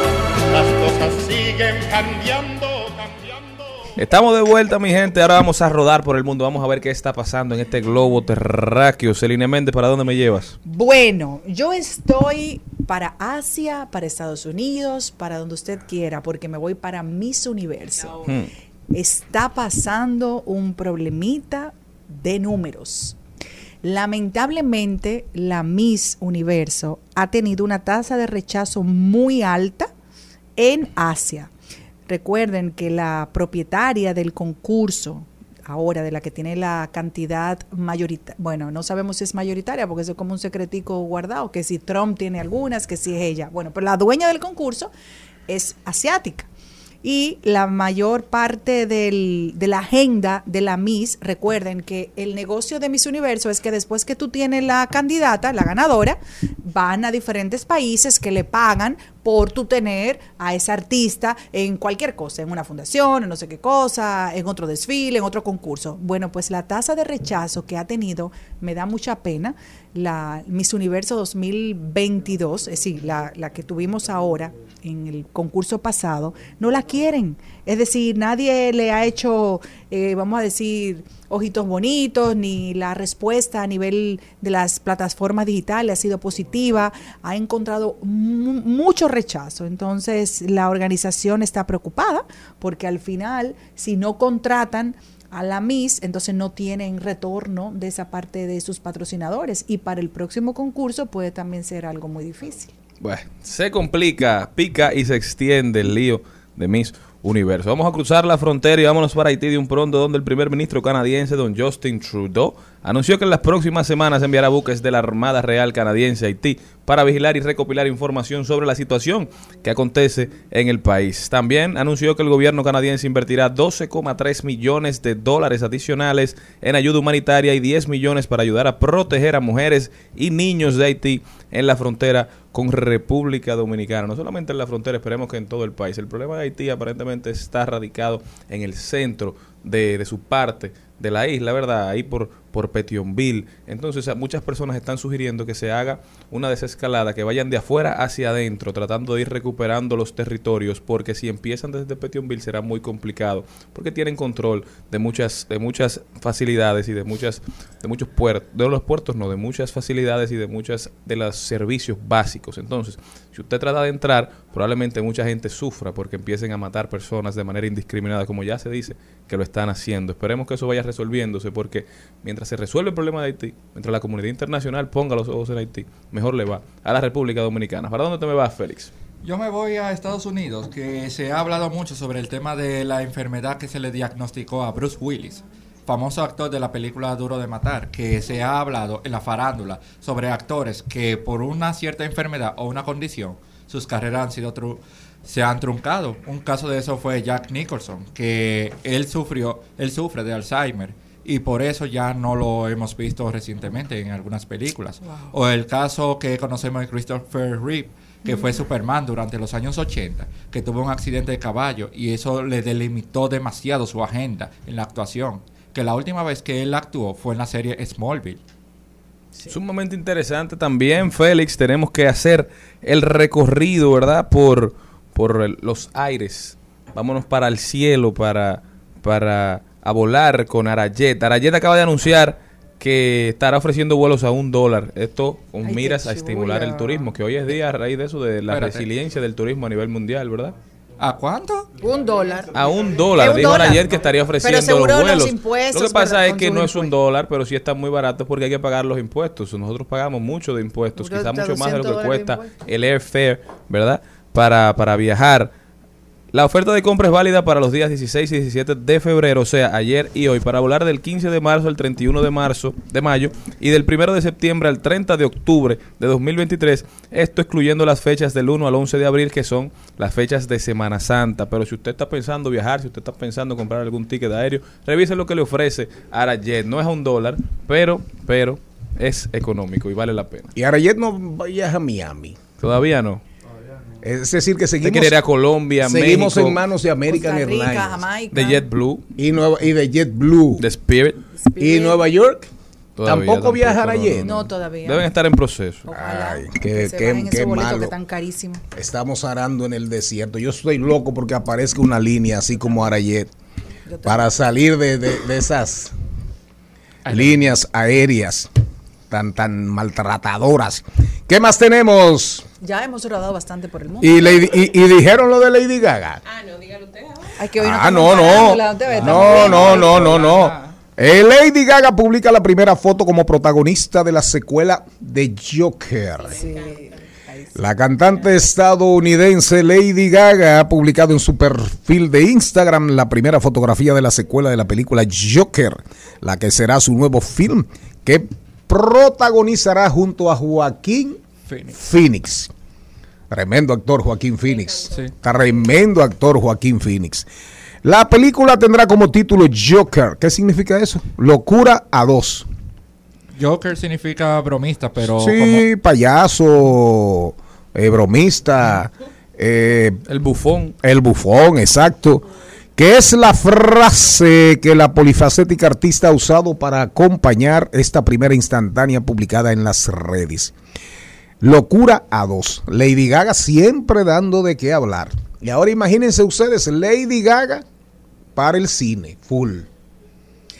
Estamos de vuelta, mi gente. Ahora vamos a rodar por el mundo. Vamos a ver qué está pasando en este globo terráqueo. Celine Méndez, ¿para dónde me llevas? Bueno, yo estoy para Asia, para Estados Unidos, para donde usted quiera, porque me voy para Miss Universo. Hmm. Está pasando un problemita de números. Lamentablemente, la Miss Universo ha tenido una tasa de rechazo muy alta en Asia. Recuerden que la propietaria del concurso, ahora de la que tiene la cantidad mayoritaria, bueno, no sabemos si es mayoritaria porque es como un secretico guardado, que si Trump tiene algunas, que si es ella. Bueno, pero la dueña del concurso es asiática. Y la mayor parte del- de la agenda de la Miss, recuerden que el negocio de Miss Universo es que después que tú tienes la candidata, la ganadora, van a diferentes países que le pagan por tu tener a esa artista en cualquier cosa, en una fundación, en no sé qué cosa, en otro desfile, en otro concurso. Bueno, pues la tasa de rechazo que ha tenido me da mucha pena. La Miss Universo 2022, es decir, la, la que tuvimos ahora en el concurso pasado, no la quieren. Es decir, nadie le ha hecho, eh, vamos a decir, ojitos bonitos, ni la respuesta a nivel de las plataformas digitales ha sido positiva, ha encontrado mu- mucho rechazo. Entonces, la organización está preocupada porque al final, si no contratan a la Miss, entonces no tienen retorno de esa parte de sus patrocinadores y para el próximo concurso puede también ser algo muy difícil. Bueno, se complica, pica y se extiende el lío de Miss Universo. Vamos a cruzar la frontera y vámonos para Haití de un pronto, donde el primer ministro canadiense, don Justin Trudeau, anunció que en las próximas semanas enviará buques de la Armada Real Canadiense a Haití para vigilar y recopilar información sobre la situación que acontece en el país. También anunció que el gobierno canadiense invertirá 12,3 millones de dólares adicionales en ayuda humanitaria y 10 millones para ayudar a proteger a mujeres y niños de Haití en la frontera con República Dominicana. No solamente en la frontera, esperemos que en todo el país. El problema de Haití aparentemente está radicado en el centro de, de su parte de la isla, ¿verdad? Ahí por, por Petionville. Entonces, muchas personas están sugiriendo que se haga una desescalada, que vayan de afuera hacia adentro, tratando de ir recuperando los territorios, porque si empiezan desde Petionville será muy complicado, porque tienen control de muchas, de muchas facilidades y de muchas, de muchos puertos, de los puertos no, de muchas facilidades y de muchas de los servicios básicos. Entonces, si usted trata de entrar, probablemente mucha gente sufra porque empiecen a matar personas de manera indiscriminada, como ya se dice que lo están haciendo. Esperemos que eso vaya resolviéndose porque mientras se resuelve el problema de Haití, mientras la comunidad internacional ponga los ojos en Haití, mejor le va a la República Dominicana. ¿Para dónde te me vas, Félix? Yo me voy a Estados Unidos, que se ha hablado mucho sobre el tema de la enfermedad que se le diagnosticó a Bruce Willis, famoso actor de la película Duro de Matar, que se ha hablado en la farándula sobre actores que por una cierta enfermedad o una condición, sus carreras han sido tru- se han truncado. Un caso de eso fue Jack Nicholson, que él sufrió, él sufre de Alzheimer y por eso ya no lo hemos visto recientemente en algunas películas. O el caso que conocemos de Christopher Reeve, que fue Superman durante los años 80, que tuvo un accidente de caballo y eso le delimitó demasiado su agenda en la actuación. Que la última vez que él actuó fue en la serie Smallville. Sumamente interesante también, Félix. Tenemos que hacer el recorrido, ¿verdad? Por, por el- los aires. Vámonos para el cielo, para, para a volar con Arayet. Arayet acaba de anunciar que estará ofreciendo vuelos a un dólar. Esto con Ay, miras a estimular el turismo, que hoy es día a raíz de eso, de la Espérate. resiliencia del turismo a nivel mundial, ¿verdad? ¿A cuánto? Un dólar. A un dólar, un dijo dólar. Arayet que estaría ofreciendo Pero seguro los los vuelos. impuestos, Lo que pasa es que no es un dólar, pero sí está muy barato porque hay que pagar los impuestos. Nosotros pagamos mucho de impuestos, Pero quizá hasta mucho más de lo 200 que cuesta el airfare, ¿verdad? Para, para viajar. La oferta de compra es válida para los días 16 y 17 de febrero, o sea, ayer y hoy, para volar del 15 de marzo al 31 de marzo de mayo y del 1 de septiembre al 30 de octubre de 2023, esto excluyendo las fechas del 1 al 11 de abril, que son las fechas de Semana Santa. Pero si usted está pensando viajar, si usted está pensando comprar algún ticket aéreo, revise lo que le ofrece Arajet. No es a un dólar, pero, pero es económico y vale la pena. Y Arayet no viaja a Miami. Todavía no. Es decir, que seguimos, quiere ir a Colombia, seguimos México, en manos de American Costa Rica, Airlines Jamaica. de JetBlue, y, Nueva, y de JetBlue. de Spirit. ¿Y Nueva York? Todavía ¿Tampoco viaja no, Arayet? No, todavía. Deben estar en proceso. Ojalá. Ay, que qué, se qué- bajen qué esos boletos malo. que están. Estamos arando en el desierto. Yo estoy loco porque aparezca una línea así como Arayet para salir de, de- de esas líneas aéreas tan, tan maltratadoras. ¿Qué más tenemos? Ya hemos rodado bastante por el mundo. Y, Lady- y- y dijeron lo de Lady Gaga. Ah, no, dígalo usted ahora. Ay, que hoy Ah, no, no. No, no, no, no, no. Eh, Lady Gaga publica la primera foto como protagonista de la secuela de Joker. Sí. La cantante estadounidense Lady Gaga ha publicado en su perfil de Instagram la primera fotografía de la secuela de la película Joker, la que será su nuevo film que protagonizará junto a Joaquín Phoenix. Phoenix. Tremendo actor Joaquín Phoenix. Sí. Tremendo actor Joaquín Phoenix. La película tendrá como título Joker. ¿Qué significa eso? Locura a dos. Joker significa bromista, pero sí, como- payaso, eh, bromista, eh, El bufón. el bufón, exacto. Que es la frase que la polifacética artista ha usado para acompañar esta primera instantánea publicada en las redes. Locura a dos. Lady Gaga siempre dando de qué hablar. Y ahora imagínense ustedes, Lady Gaga para el cine, full.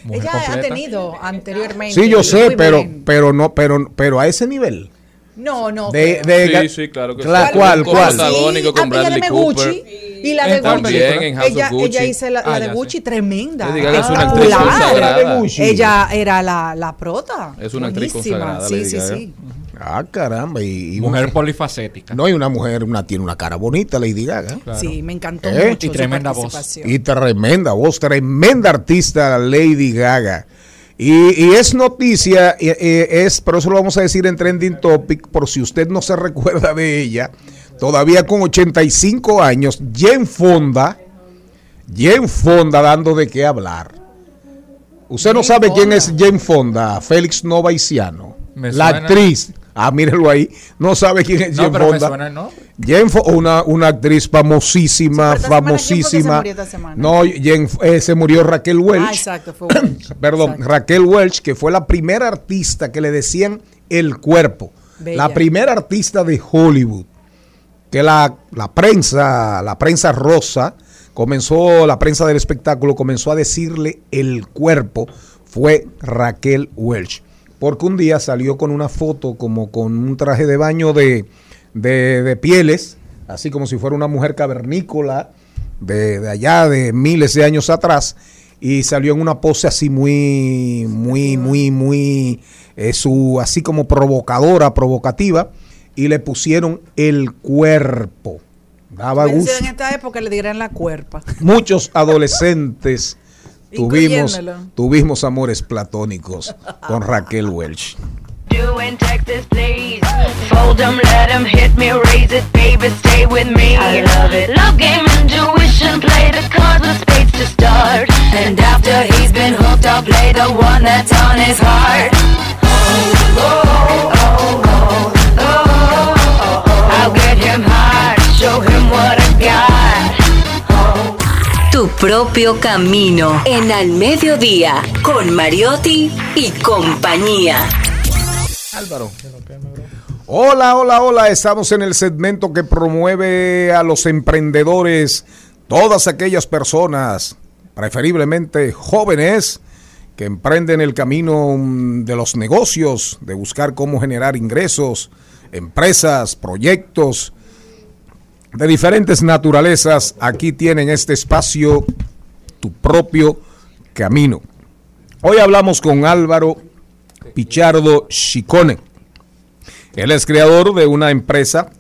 mujer Ella ha completa. tenido anteriormente. Sí, yo sé, pero, bien. pero no, pero, pero a ese nivel. No, no. De, de- Sí, sí, claro que Cla- sí. ¿Cuál, cuál? protagónico con Ah, Bradley de Cooper. Gucci. Y la de ¿En cuál Gucci. También en House ella, of Gucci. ella hizo la, la Ah, de Gucci sé. tremenda. Es una actriz consagrada. de Gucci. Ella era la, la prota. Es una actriz Buenísima. consagrada, Sí, Lady sí, Gaga. sí. Ah, caramba. Y, y Mujer polifacética. No, y una mujer una, tiene una cara bonita, Lady Gaga. Sí, me encantó ¿Eh? mucho Y su tremenda voz. Y tremenda voz, tremenda artista, Lady Gaga. Y, y es noticia, es, pero eso lo vamos a decir en Trending Topic, por si usted no se recuerda de ella, todavía con 85 años, Jen Fonda, Jen Fonda dando de qué hablar. Usted no sabe quién es Jen Fonda, Félix Novaiciano, la actriz. Ah, mírenlo ahí, no sabe quién es No, Jen pero me Fonda. suena el nombre. Jen Fo- una, una actriz famosísima, Sí, pero esta semana, ¿quién fue que se famosísima. murió esta semana? No, Jen- eh, se murió Raquel Welch. Ah, exacto, fue Welch. *coughs* Perdón, Exacto. Raquel Welch, que fue la primera artista que le decían el cuerpo. Bella. La primera artista de Hollywood. Que la, la prensa, la prensa rosa, comenzó, la prensa del espectáculo comenzó a decirle el cuerpo, fue Raquel Welch. Porque un día salió con una foto como con un traje de baño de, de, de pieles, así como si fuera una mujer cavernícola de, de allá, de miles de años atrás, y salió en una pose así muy, muy, muy, muy, eh, su, así como provocadora, provocativa, y le pusieron el cuerpo. Daba gusto. en esta época le dieran la cuerpa. Muchos adolescentes tuvimos, tuvimos amores platónicos con Raquel Welch. Doing Texas, please. Fold 'em, let 'em hit me, raise it, baby, stay with me. I love it. Love game, intuition, play the cards with spades to start. And after he's been hooked, I'll play the one that's on his heart. Oh, oh, oh, oh, oh, oh, oh. I'll get him hard, show him what I got. Tu propio camino en Al Mediodía con Mariotti y compañía. Álvaro. Hola, hola, hola. Estamos en el segmento que promueve a los emprendedores, todas aquellas personas, preferiblemente jóvenes, que emprenden el camino mm, de los negocios, de buscar cómo generar ingresos, empresas, proyectos de diferentes naturalezas. Aquí tienen este espacio, tu propio camino. Hoy hablamos con Álvaro Pichardo Chicone. Él es creador de una empresa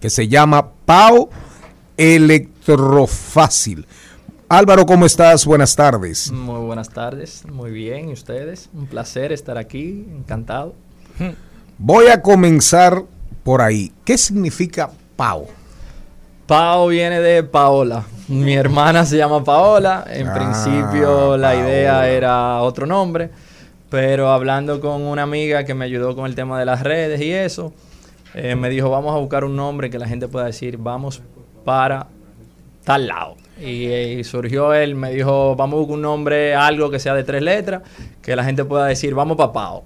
que se llama Pau Electrofácil. Álvaro, ¿cómo estás? Buenas tardes. Muy buenas tardes, muy bien, ¿y ustedes? Un placer estar aquí, encantado. Voy a comenzar por ahí. ¿Qué significa Pau? Pao viene de Paola. Mi hermana se llama Paola. En Ah, principio la idea era otro nombre, pero hablando con una amiga que me ayudó con el tema de las redes y eso, eh, me dijo, vamos a buscar un nombre que la gente pueda decir, vamos para tal lado. Y, eh, surgió él, me dijo, vamos a buscar un nombre, algo que sea de tres letras, que la gente pueda decir, vamos para Pao.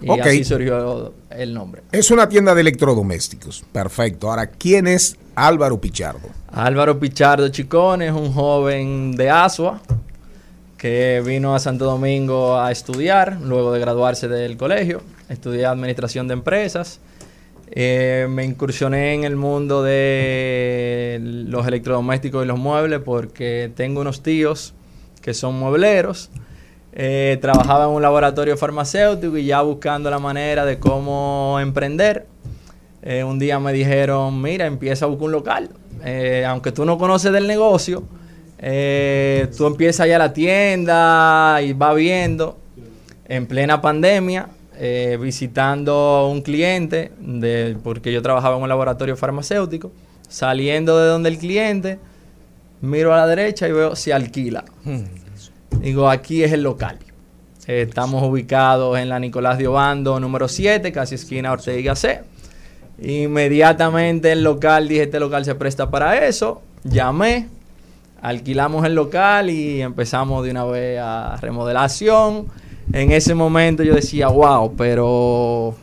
Y así surgió el nombre. Es una tienda de electrodomésticos. Perfecto. Ahora, ¿quién es Álvaro Pichardo? Álvaro Pichardo Chicón es un joven de Asua que vino a Santo Domingo a estudiar luego de graduarse del colegio. Estudié administración de empresas. Eh, me incursioné en el mundo de los electrodomésticos y los muebles porque tengo unos tíos que son muebleros. Eh, trabajaba en un laboratorio farmacéutico y ya buscando la manera de cómo emprender. Eh, un día me dijeron, mira, empieza a buscar un local. Eh, aunque tú no conoces del negocio, tú empiezas ya la tienda y va viendo. En plena pandemia, visitando un cliente, de, porque yo trabajaba en un laboratorio farmacéutico, saliendo de donde el cliente, miro a la derecha y veo se alquila. Digo, aquí es el local. Eh, estamos ubicados en la Nicolás de Obando, número 7, casi esquina Ortega C. Inmediatamente el local, dije, este local se presta para eso. Llamé, alquilamos el local y empezamos de una vez a remodelación. En ese momento yo decía, wow, pero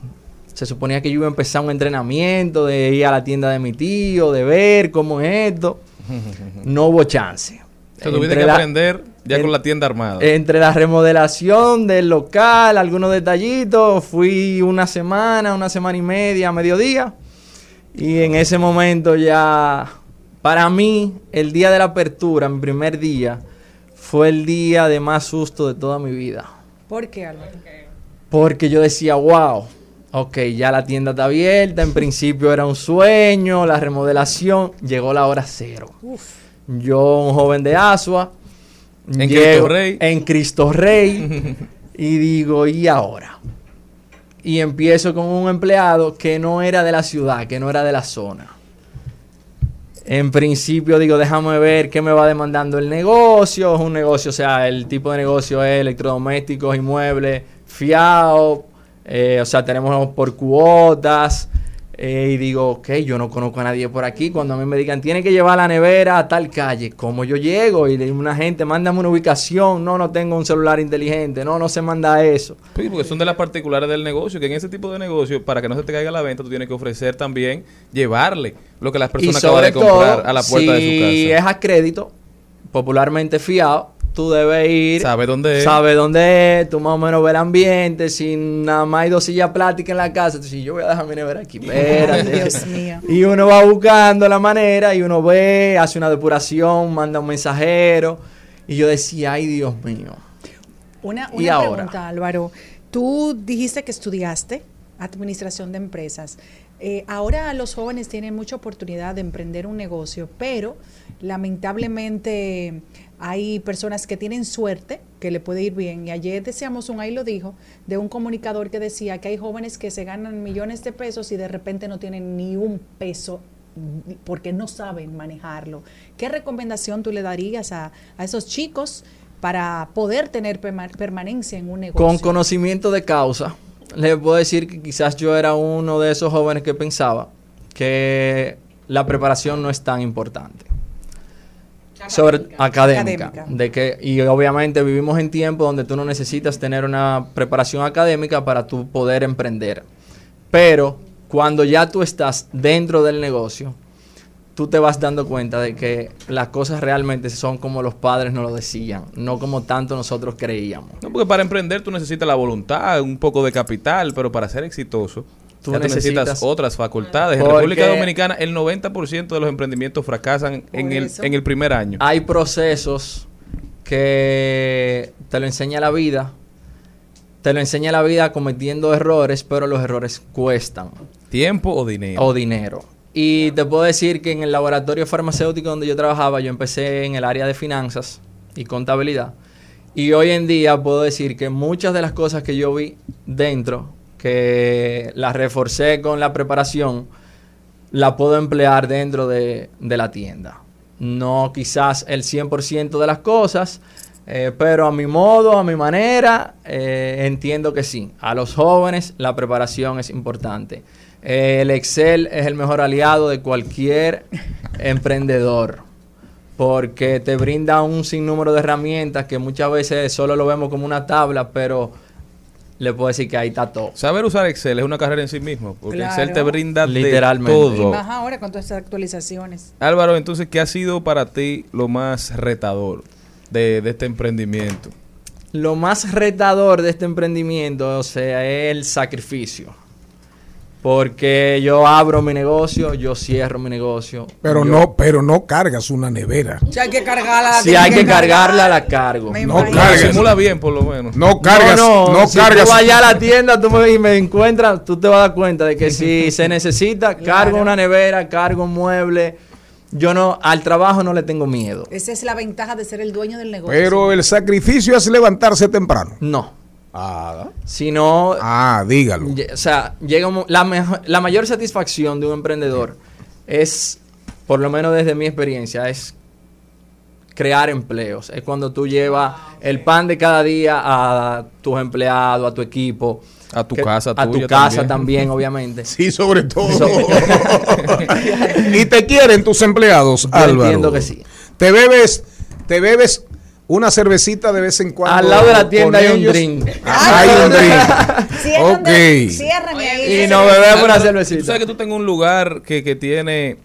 se suponía que yo iba a empezar un entrenamiento de ir a la tienda de mi tío, de ver cómo es esto. *laughs* No hubo chance. Te tuviste que aprender ya en- con la tienda armada. entre la remodelación del local, algunos detallitos, fui una semana, una semana y media, mediodía. Y en ese momento ya, para mí, el día de la apertura, mi primer día, fue el día de más susto de toda mi vida. ¿Por qué, Álvaro? Porque yo decía, wow, Ok, ya la tienda está abierta, en principio era un sueño, la remodelación, llegó la hora cero. Yo, un joven de Asua, En Cristo Rey. En Cristo Rey, y digo, ¿y ahora? Y empiezo con un empleado que no era de la ciudad, que no era de la zona. En principio digo, déjame ver qué me va demandando el negocio. Es un negocio, o sea, el tipo de negocio es electrodomésticos, inmuebles, fiado. eh, o sea, tenemos por cuotas. Eh, y digo, ok, yo no conozco a nadie por aquí. Cuando a mí me digan, tiene que llevar la nevera a tal calle, ¿cómo yo llego? Y le digo a una gente, mándame una ubicación. No, no tengo un celular inteligente. No, no se manda eso. Sí, porque son de las particulares del negocio, que en ese tipo de negocio, para que no se te caiga la venta, tú tienes que ofrecer también llevarle lo que las personas acaban de comprar a la puerta si de su casa. es a crédito, popularmente fiado, tú debes ir. Sabe dónde es. Sabe dónde es, tú más o menos ves el ambiente, si nada más hay dos sillas plásticas en la casa, tú dices, yo voy a dejar mi nevera aquí, espérate. Dios mío. Y uno va buscando la manera y uno ve, hace una depuración, manda un mensajero. Y yo decía, ay Dios mío. Una, ¿Y una ahora? pregunta, Álvaro. Tú dijiste que estudiaste administración de empresas. Eh, ahora los jóvenes tienen mucha oportunidad de emprender un negocio, pero lamentablemente hay personas que tienen suerte, que le puede ir bien. Y ayer decíamos un ahí lo dijo, de un comunicador que decía que hay jóvenes que se ganan millones de pesos y de repente no tienen ni un peso porque no saben manejarlo. ¿Qué recomendación tú le darías a, a esos chicos para poder tener perma- permanencia en un negocio? Con conocimiento de causa, les puedo decir que quizás yo era uno de esos jóvenes que pensaba que la preparación no es tan importante. Sobre académica, Académica. de que y obviamente vivimos en tiempos donde tú no necesitas tener una preparación académica para tú poder emprender. Pero cuando ya tú estás dentro del negocio, tú te vas dando cuenta de que las cosas realmente son como los padres nos lo decían, no como tanto nosotros creíamos. No, porque para emprender tú necesitas la voluntad, un poco de capital, pero para ser exitoso Tú ya necesitas, necesitas- otras facultades. En Porque- República Dominicana el 90% de los emprendimientos fracasan en el, en el primer año. Hay procesos que te lo enseña la vida, te lo enseña la vida cometiendo errores, pero los errores cuestan. ¿Tiempo o dinero? O dinero. Y te puedo decir que en el laboratorio farmacéutico donde yo trabajaba, yo empecé en el área de finanzas y contabilidad. Y hoy en día puedo decir que muchas de las cosas que yo vi dentro, que las reforcé con la preparación, la puedo emplear dentro de, de la tienda. No quizás el 100% de las cosas, eh, pero a mi modo, a mi manera, eh, entiendo que sí. A los jóvenes la preparación es importante. El Excel es el mejor aliado de cualquier emprendedor porque te brinda un sinnúmero de herramientas que muchas veces solo lo vemos como una tabla, pero le puedo decir que ahí está todo. Saber usar Excel es una carrera en sí mismo, porque Claro. Excel te brinda Literalmente. de Y todo. más ahora con todas estas actualizaciones. Álvaro, entonces, ¿qué ha sido para ti lo más retador de, de este emprendimiento? Lo más retador de este emprendimiento, o sea, es el sacrificio. Porque yo abro mi negocio, yo cierro mi negocio. Pero yo- no, pero no cargas una nevera. Si hay que cargarla. Si hay que cargar. cargarla, la cargo. Me No imagino. cargues. Simula bien, por lo menos. No cargas, no, no, no, si cargas. tú vas allá a la tienda tú me, y me encuentras, tú te vas a dar cuenta de que si *laughs* se necesita, cargo una nevera, cargo un mueble. Yo no, al trabajo no le tengo miedo. Esa es la ventaja de ser el dueño del negocio. Pero el sacrificio es levantarse temprano. No. Ah, Sino, ah dígalo. o sea, llega un la, mejo- la mayor satisfacción de un emprendedor es, por lo menos desde mi experiencia, es crear empleos. Es cuando tú llevas el pan de cada día a tus empleados, a tu equipo. A tu que- casa A tu casa también. también, *laughs* obviamente. Sí, sobre todo. So- *laughs* y te quieren tus empleados, Yo Álvaro. entiendo que sí. Te bebes, te bebes una cervecita de vez en cuando. Al lado de la tienda hay un drink. *laughs* Hay un drink. *laughs* Ahí. Y nos bebemos una cervecita. Tú sabes que tú tengas un lugar que, que tiene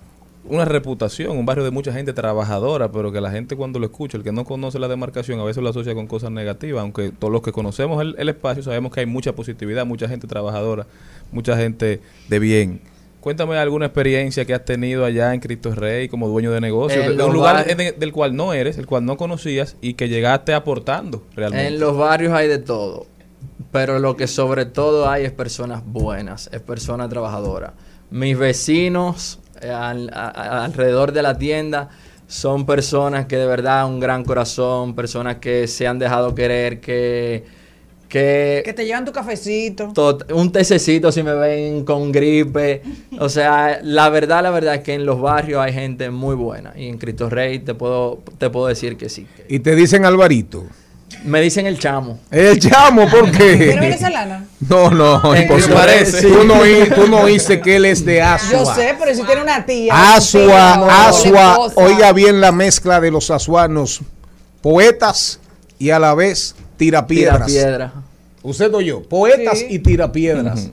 una reputación, un barrio de mucha gente trabajadora, pero que la gente cuando lo escucha, el que no conoce la demarcación, a veces lo asocia con cosas negativas, aunque todos los que conocemos el, el espacio sabemos que hay mucha positividad, mucha gente trabajadora, mucha gente de bien. Cuéntame alguna experiencia que has tenido allá en Cristo Rey como dueño de negocio, de, un lugar del cual no eres, el cual no conocías y que llegaste aportando realmente. En los barrios hay de todo. pero lo que sobre todo hay es personas buenas, es personas trabajadoras. Mis vecinos eh, al- a- a- alrededor de la tienda son personas que de verdad un gran corazón, personas que se han dejado querer, que, que Que te llevan tu cafecito. Tot- un tececito si me ven con gripe. O sea, la verdad, la verdad es que en los barrios hay gente muy buena. Y en Cristo Rey te puedo, te puedo decir que sí. Y te dicen Alvarito. Me dicen el chamo. El chamo, ¿por qué? ¿Pero venezolano? No, no, Eh, parece. Tú no, tú no oíste que él es de Asua. Yo sé, pero si tiene una tía. un tío, Asua, la Asua, oiga bien la mezcla de los asuanos, poetas y a la vez tirapiedras. Tirapiedra. Usted oyó, poetas Sí. y tirapiedras.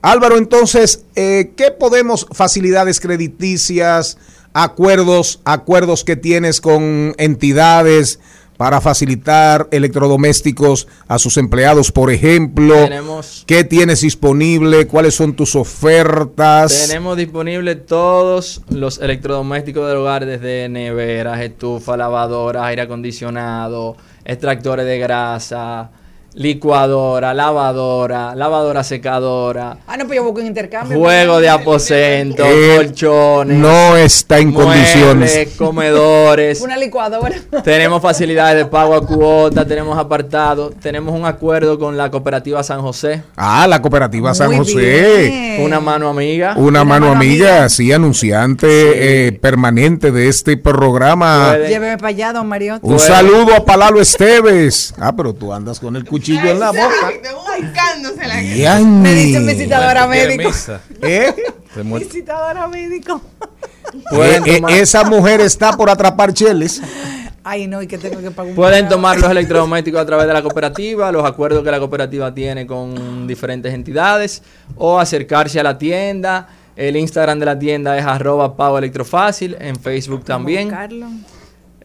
Álvaro, entonces, eh, ¿qué podemos, facilidades crediticias, acuerdos, acuerdos que tienes con entidades para facilitar electrodomésticos a sus empleados, por ejemplo? Tenemos- ¿Qué tienes disponible? ¿Cuáles son tus ofertas? Tenemos disponible todos los electrodomésticos del hogar, desde neveras, estufa, lavadoras, aire acondicionado, extractores de grasa, licuadora, lavadora, lavadora secadora, Ah, no, pues yo busco en intercambio. juego de aposento, Él colchones, no está en muebles, condiciones. comedores. *laughs* Una licuadora. Tenemos facilidades de pago a cuota, tenemos apartados, tenemos un acuerdo con la cooperativa San José, Ah, la cooperativa San Muy José. bien. una mano amiga. Una, mano, mano amiga, amiga. sí, anunciante eh, permanente de este programa. Lléveme para allá, don Mariotti. Un saludo a Palalo Esteves. Ah, pero tú andas con el cuchillo en la boca. Me dicen visitadora Quiere médico. ¿Eh? Se muere. Visitadora médico. Pueden Eh, esa mujer está por atrapar cheles. Ay, no, y que tengo que pagar un Pueden pago. tomar los electrodomésticos a través de la cooperativa, los acuerdos que la cooperativa tiene con diferentes entidades, o acercarse a la tienda. El Instagram de la tienda es arroba Pau Electrofácil, en Facebook también. Buscarlo.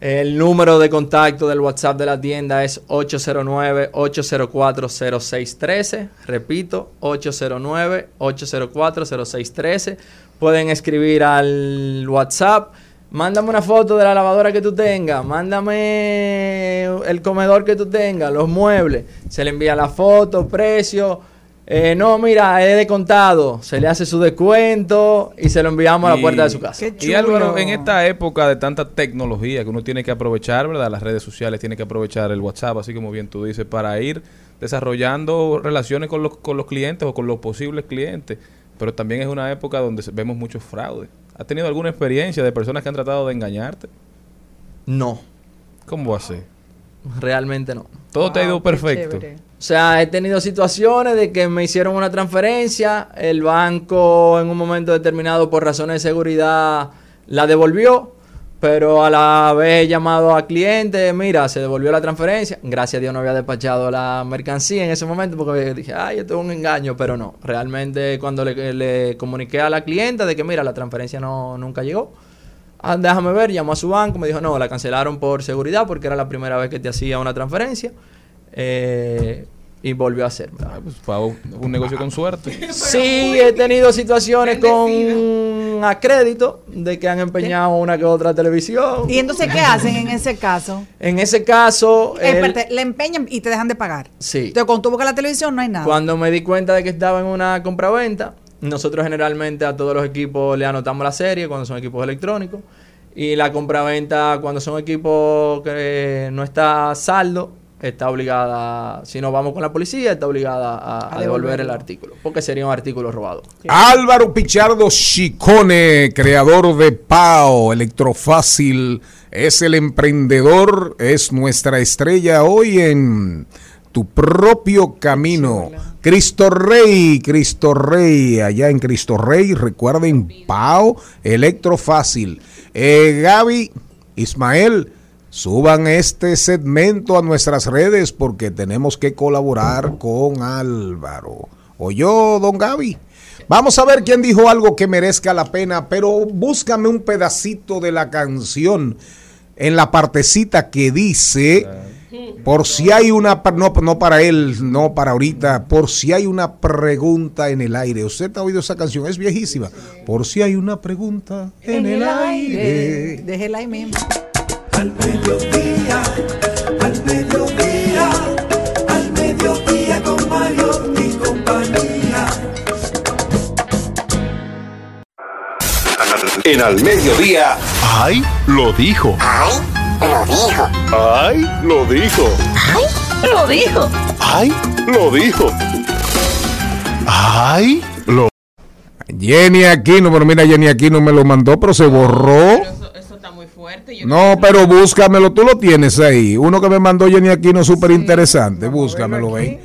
El número de contacto del WhatsApp de la tienda es 809-804-0613. Repito, 809-804-0613. Pueden escribir al WhatsApp. Mándame una foto de la lavadora que tú tengas. Mándame el comedor que tú tengas, los muebles. Se le envía la foto, precio. Eh, no, mira, es de contado. Se le hace su descuento y se lo enviamos a la Y- puerta de su casa. Qué Y Álvaro, en esta época de tanta tecnología que uno tiene que aprovechar, ¿verdad? Las redes sociales tiene que aprovechar el WhatsApp, así como bien tú dices, para ir desarrollando relaciones con los, con los clientes o con los posibles clientes. Pero también es una época donde vemos muchos fraudes. ¿Has tenido alguna experiencia de personas que han tratado de engañarte? No, ¿Cómo va a ser? Realmente no. Todo te ha ido perfecto. O sea, he tenido situaciones de que me hicieron una transferencia, el banco en un momento determinado por razones de seguridad la devolvió, pero a la vez he llamado a cliente, mira, se devolvió la transferencia, gracias a Dios no había despachado la mercancía en ese momento porque dije, ay, esto es un engaño, pero no, realmente cuando le, le comuniqué a la clienta de que mira, la transferencia no, nunca llegó, Ah, déjame ver, llamó a su banco, me dijo, no, la cancelaron por seguridad porque era la primera vez que te hacía una transferencia. Eh, y volvió a hacer. Ah, pues, Pau, un negocio con suerte. *laughs* Sí, he tenido situaciones con a crédito de que han empeñado una que otra televisión. ¿Y entonces qué hacen en ese caso? En ese caso, Eh, él- espérate, le empeñan y te dejan de pagar. sí. Entonces, cuando tú buscas la televisión, no hay nada. Cuando me di cuenta de que estaba en una compraventa, nosotros generalmente a todos los equipos le anotamos la serie cuando son equipos electrónicos. Y la compraventa, cuando son equipos que no está saldo, está obligada, si no vamos con la policía, está obligada a, a devolver el artículo, porque sería un artículo robado. Álvaro Pichardo Chicone, creador de PAO, Electrofácil, es el emprendedor, es nuestra estrella hoy en tu propio camino. Cristo Rey, Cristo Rey, allá en Cristo Rey, recuerden PAO, Electrofácil. Eh, Gaby, Ismael, suban este segmento a nuestras redes porque tenemos que colaborar con Álvaro. ¿O yo, don Gaby? Vamos a ver quién dijo algo que merezca la pena, pero búscame un pedacito de la canción en la partecita que dice, por si hay una, no, no para él, no para ahorita, por si hay una pregunta en el aire. Usted ha oído esa canción, es viejísima. Por si hay una pregunta en, el, aire. Déjela ahí mismo. Al mediodía, al mediodía, al mediodía con Mario y compañía. En al mediodía. ¡Ay! Lo dijo. ¡Ay! Lo dijo. ¡Ay! Lo dijo. ¡Ay! Lo dijo. ¡Ay! Lo dijo. ¡Ay! Lo Jenny Aquino, pero mira, Jenny Aquino me lo mandó, pero se borró. No, pero búscamelo, tú lo tienes ahí. Uno que me mandó Jenny Aquino súper interesante, búscamelo, ven.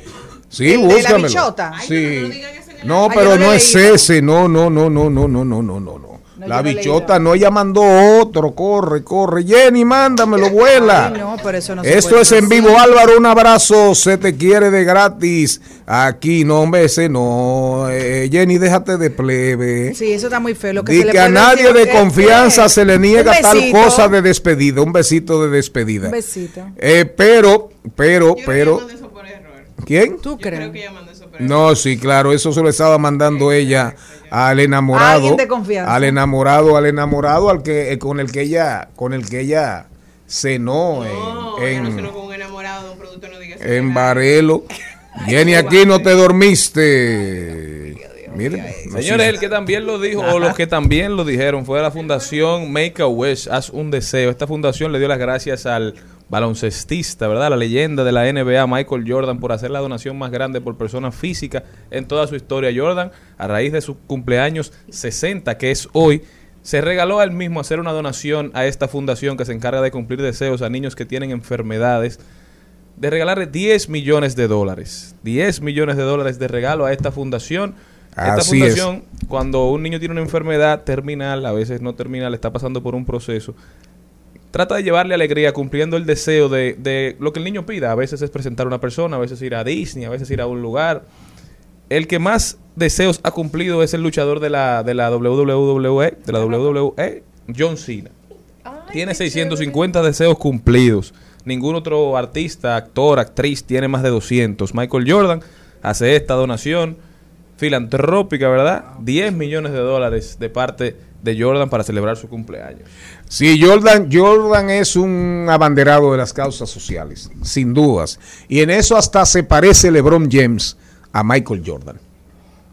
Sí, ¿El de la búscamelo. bichota? Sí. No, Ay, yo pero no lo no es ese, no, no, no, no, no, no, no, no, no, no. La bichota no, ella mandó otro, corre, corre. Jenny, mándamelo, vuela. Ay, no, pero eso no se Esto es en vivo, Álvaro, un abrazo, se te quiere de gratis. Aquí, no, hombre, ese no. Eh, Jenny, déjate de plebe. Sí, eso está muy feo. Lo que se le que a nadie decir de confianza que- se le niega tal cosa de despedida, un besito de despedida. Un besito. Eh, pero, pero, pero. ¿Quién? ¿Tú crees? No, sí, claro, eso se lo estaba mandando ella al enamorado. Alguien de confianza. Al enamorado, al enamorado, al que eh, con el que ella, con el que ella cenó en, en, en Varelo. *laughs* Jenny, aquí no te dormiste. Miren, no Señores, el que también lo dijo, o los que también lo dijeron, fue la fundación Make a Wish, haz un deseo. Esta fundación le dio las gracias al baloncestista, ¿verdad? La leyenda de la NBA, Michael Jordan, por hacer la donación más grande por persona física en toda su historia. Jordan, a raíz de su cumpleaños 60, que es hoy, se regaló a él mismo hacer una donación a esta fundación que se encarga de cumplir deseos a niños que tienen enfermedades de regalarle 10 millones de dólares. 10 millones de dólares de regalo a esta fundación. Esta Así fundación, cuando un niño tiene una enfermedad terminal, a veces no terminal, está pasando por un proceso, trata de llevarle alegría cumpliendo el deseo de, de lo que el niño pida. A veces es presentar a una persona, a veces ir a Disney, a veces ir a un lugar. El que más deseos ha cumplido es el luchador de la, de la WWE, de la WWE, John Cena. Tiene 650 deseos cumplidos. Ningún otro artista, actor, actriz tiene más de 200. Michael Jordan hace esta donación filantrópica, ¿verdad? 10 millones de dólares de parte de Jordan para celebrar su cumpleaños. Sí, Jordan, Jordan es un abanderado de las causas sociales, sin dudas. Y en eso hasta se parece LeBron James a Michael Jordan.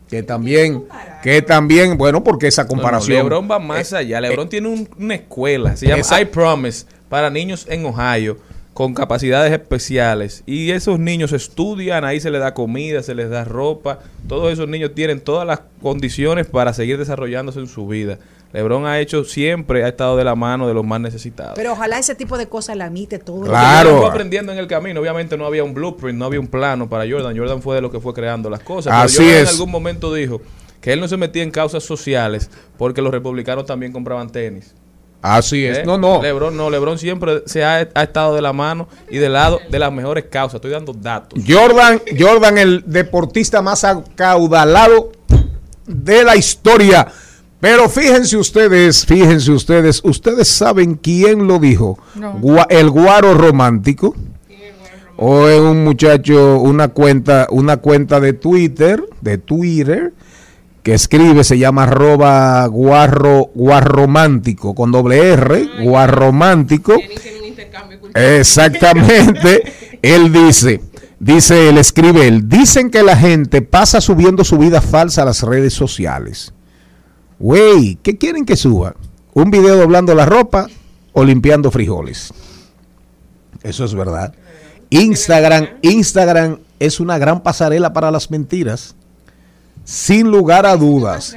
Que también, que también, bueno, porque esa comparación. No, no, LeBron va más allá. LeBron tiene un- una escuela, se llama Esa- I Promise, para niños en Ohio con capacidades especiales. Y esos niños estudian, ahí se les da comida, se les da ropa. Todos esos niños tienen todas las condiciones para seguir desarrollándose en su vida. LeBron ha hecho siempre, ha estado de la mano de los más necesitados. Pero ojalá ese tipo de cosas la imite todo. Jordan fue aprendiendo en el camino. Obviamente no había un blueprint, no había un plano para Jordan. Jordan fue de lo que fue creando las cosas. Pero Así Jordan es. en algún momento dijo que él no se metía en causas sociales porque los republicanos también compraban tenis. Así es. ¿Eh? No, no. Lebron no, Lebron siempre se ha, ha estado de la mano y del lado de las mejores causas. Estoy dando datos. Jordan, Jordan, el deportista más acaudalado de la historia. Pero fíjense ustedes, fíjense ustedes, ustedes saben quién lo dijo. No. El guaro romántico. O es un muchacho, una cuenta, una cuenta de Twitter, de Twitter, que escribe, se llama arroba guarro, guarromántico, con doble R, guarromántico. Exactamente. *laughs* él dice, dice, él escribe él, dicen que la gente pasa subiendo su vida falsa a las redes sociales. Güey, ¿qué quieren que suba? ¿Un video doblando la ropa o limpiando frijoles? Eso es verdad. Instagram, Instagram es una gran pasarela para las mentiras. Sin lugar a dudas.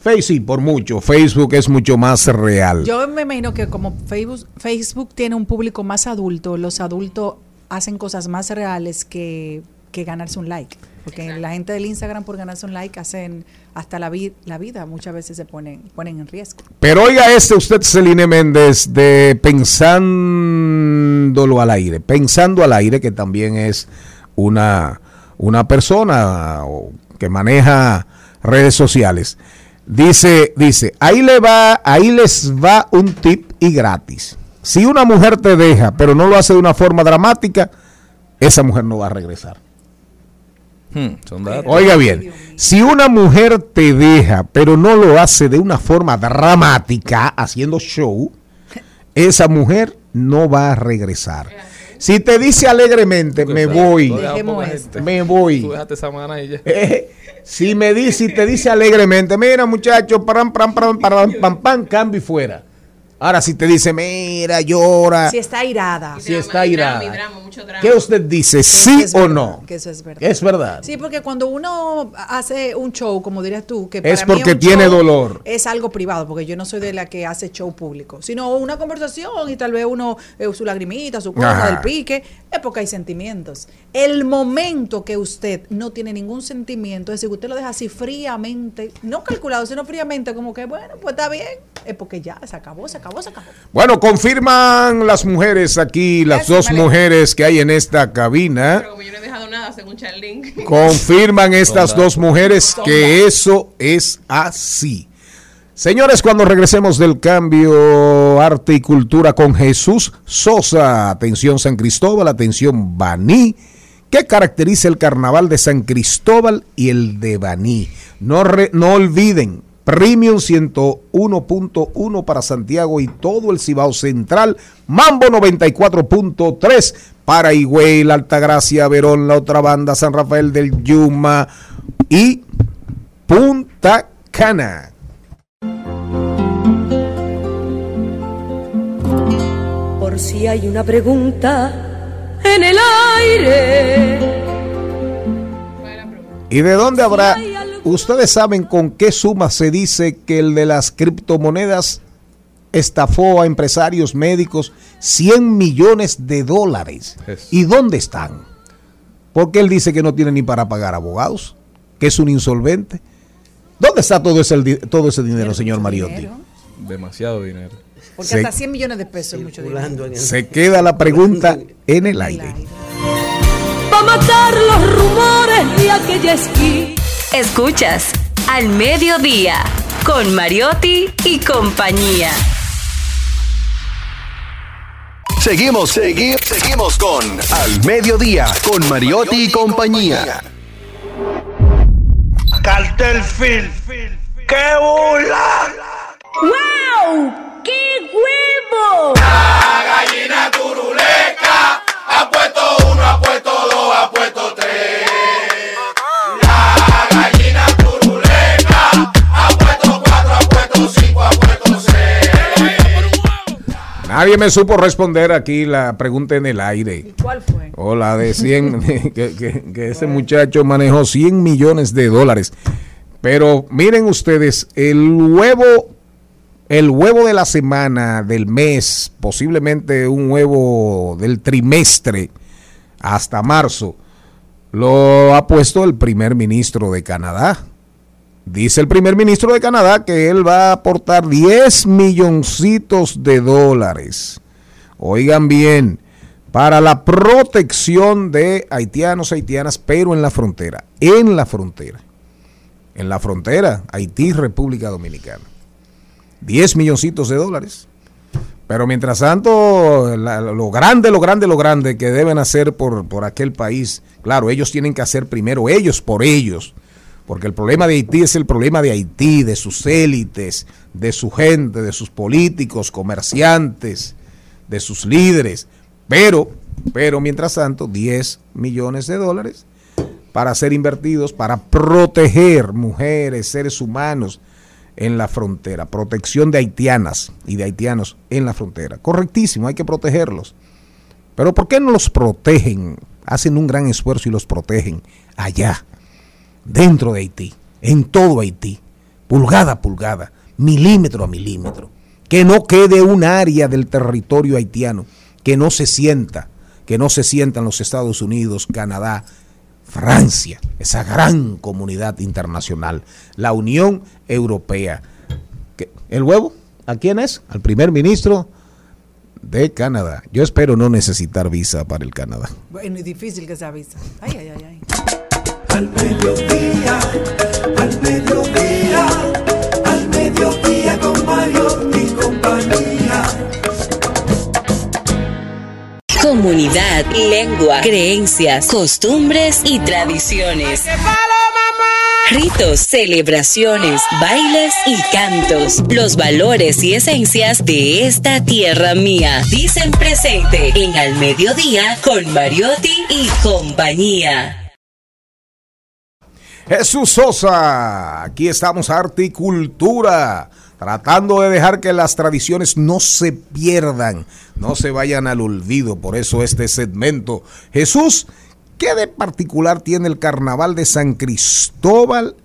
Facebook, sí, por mucho. Facebook es mucho más real. Yo me imagino que como Facebook, Facebook tiene un público más adulto, los adultos hacen cosas más reales que, que ganarse un like. Porque la gente del Instagram por ganarse un like hacen hasta la, la vida, muchas veces se ponen, ponen en riesgo. Pero oiga este usted, Celine Méndez, de Pensándolo al aire. Pensando al aire, que también es una, una persona que maneja redes sociales. Dice, dice, ahí le va, ahí les va un tip y gratis. Si una mujer te deja, pero no lo hace de una forma dramática, esa mujer no va a regresar. Hmm, son datos. Oiga bien, si una mujer te deja, pero no lo hace de una forma dramática, haciendo show, esa mujer no va a regresar. Si te dice alegremente, me voy, me voy. Eh, Si me dice, si te dice alegremente, mira muchacho, pam, pam, pam, pam, pam, pam, cambio y fuera. Ahora si te dice, mira, llora, Si está irada. si está irada. drama, drama, mucho drama. ¿Qué usted dice? Que ¿Sí es o verdad, no? Que eso es verdad. Es verdad. Sí, porque cuando uno hace un show, como dirías tú, que Es para mí porque un tiene show dolor. Es algo privado, porque yo no soy de la que hace show público, sino una conversación y tal vez uno, eh, su lagrimita, su cosa, Ajá. del pique, es porque hay sentimientos. El momento que usted no tiene ningún sentimiento, es decir, usted lo deja así fríamente, no calculado, sino fríamente, como que, bueno, pues está bien, es porque ya, se acabó, se acabó, se acabó. Bueno, confirman las mujeres aquí, las dos mujeres que hay en esta cabina. Pero como yo no he dejado nada, según Charlene. Confirman estas dos mujeres que eso es así. Señores, cuando regresemos del cambio arte y cultura con Jesús Sosa, atención San Cristóbal, atención Baní, ¿qué caracteriza el carnaval de San Cristóbal y el de Baní? No, re- no olviden, Premium 101.1 para Santiago y todo el Cibao Central, Mambo 94.3 para Higüey, La Altagracia, Verón, la otra banda, San Rafael del Yuma y Punta Cana. Por si hay una pregunta en el aire. ¿Y de dónde habrá? Ustedes saben con qué suma se dice que el de las criptomonedas estafó a empresarios médicos 100 millones de dólares. ¿Y dónde están? Porque él dice que no tiene ni para pagar abogados, que es un insolvente. ¿Dónde está todo ese, todo ese dinero, señor Mariotti? Demasiado dinero. Porque Se- hasta 100 millones de pesos es mucho dinero. Se queda la pregunta *laughs* en el aire. Pa' matar los rumores de aquella esquina. Escuchas Al Mediodía con Mariotti y compañía. Seguimos, segui- seguimos con Al Mediodía, con Mariotti y compañía. Cartel Film. ¡Qué burla! ¡Wow! ¡Qué huevo! La gallina turuleca ha puesto uno, ha puesto dos, ha puesto tres. La gallina turuleca ha puesto cuatro, ha puesto cinco, ha puesto seis. Nadie me supo responder aquí la pregunta en el aire. ¿Cuál fue? Hola, de 100, *laughs* que, que- que ese muchacho manejó 100 millones de dólares. Pero miren ustedes, el huevo, el huevo de la semana, del mes, posiblemente un huevo del trimestre hasta marzo, lo ha puesto el primer ministro de Canadá. Dice el primer ministro de Canadá que él va a aportar 10 milloncitos de dólares. Oigan bien, para la protección de haitianos, haitianas, pero en la frontera, en la frontera, en la frontera, Haití, República Dominicana. 10 milloncitos de dólares. Pero mientras tanto, lo grande, lo grande, lo grande que deben hacer por, por aquel país, claro, ellos tienen que hacer primero ellos por ellos, porque el problema de Haití es el problema de Haití, de sus élites, de su gente, de sus políticos, comerciantes, de sus líderes. Pero, pero mientras tanto, 10 millones de dólares para ser invertidos para proteger mujeres, seres humanos en la frontera, protección de haitianas y de haitianos en la frontera. Correctísimo, hay que protegerlos. Pero ¿por qué no los protegen? Hacen un gran esfuerzo y los protegen allá, dentro de Haití, en todo Haití, pulgada a pulgada, milímetro a milímetro. Que no quede un área del territorio haitiano que no se sienta, que no se sientan los Estados Unidos, Canadá, Francia, esa gran comunidad internacional, la Unión Europea. ¿El huevo? ¿A quién es? Al primer ministro de Canadá. Yo espero no necesitar visa para el Canadá. Bueno, y difícil que se avisa. Ay, ay, ay, ay. Al mediodía, al mediodía, al mediodía con Mario Comunidad, lengua, creencias, costumbres y tradiciones. Ritos, celebraciones, bailes y cantos. Los valores y esencias de esta tierra mía. Dicen presente en Al Mediodía con Mariotti y compañía. Jesús Sosa, aquí estamos Articultura, tratando de dejar que las tradiciones no se pierdan, no se vayan al olvido. Por eso este segmento. Jesús, ¿qué de particular tiene el carnaval de San Cristóbal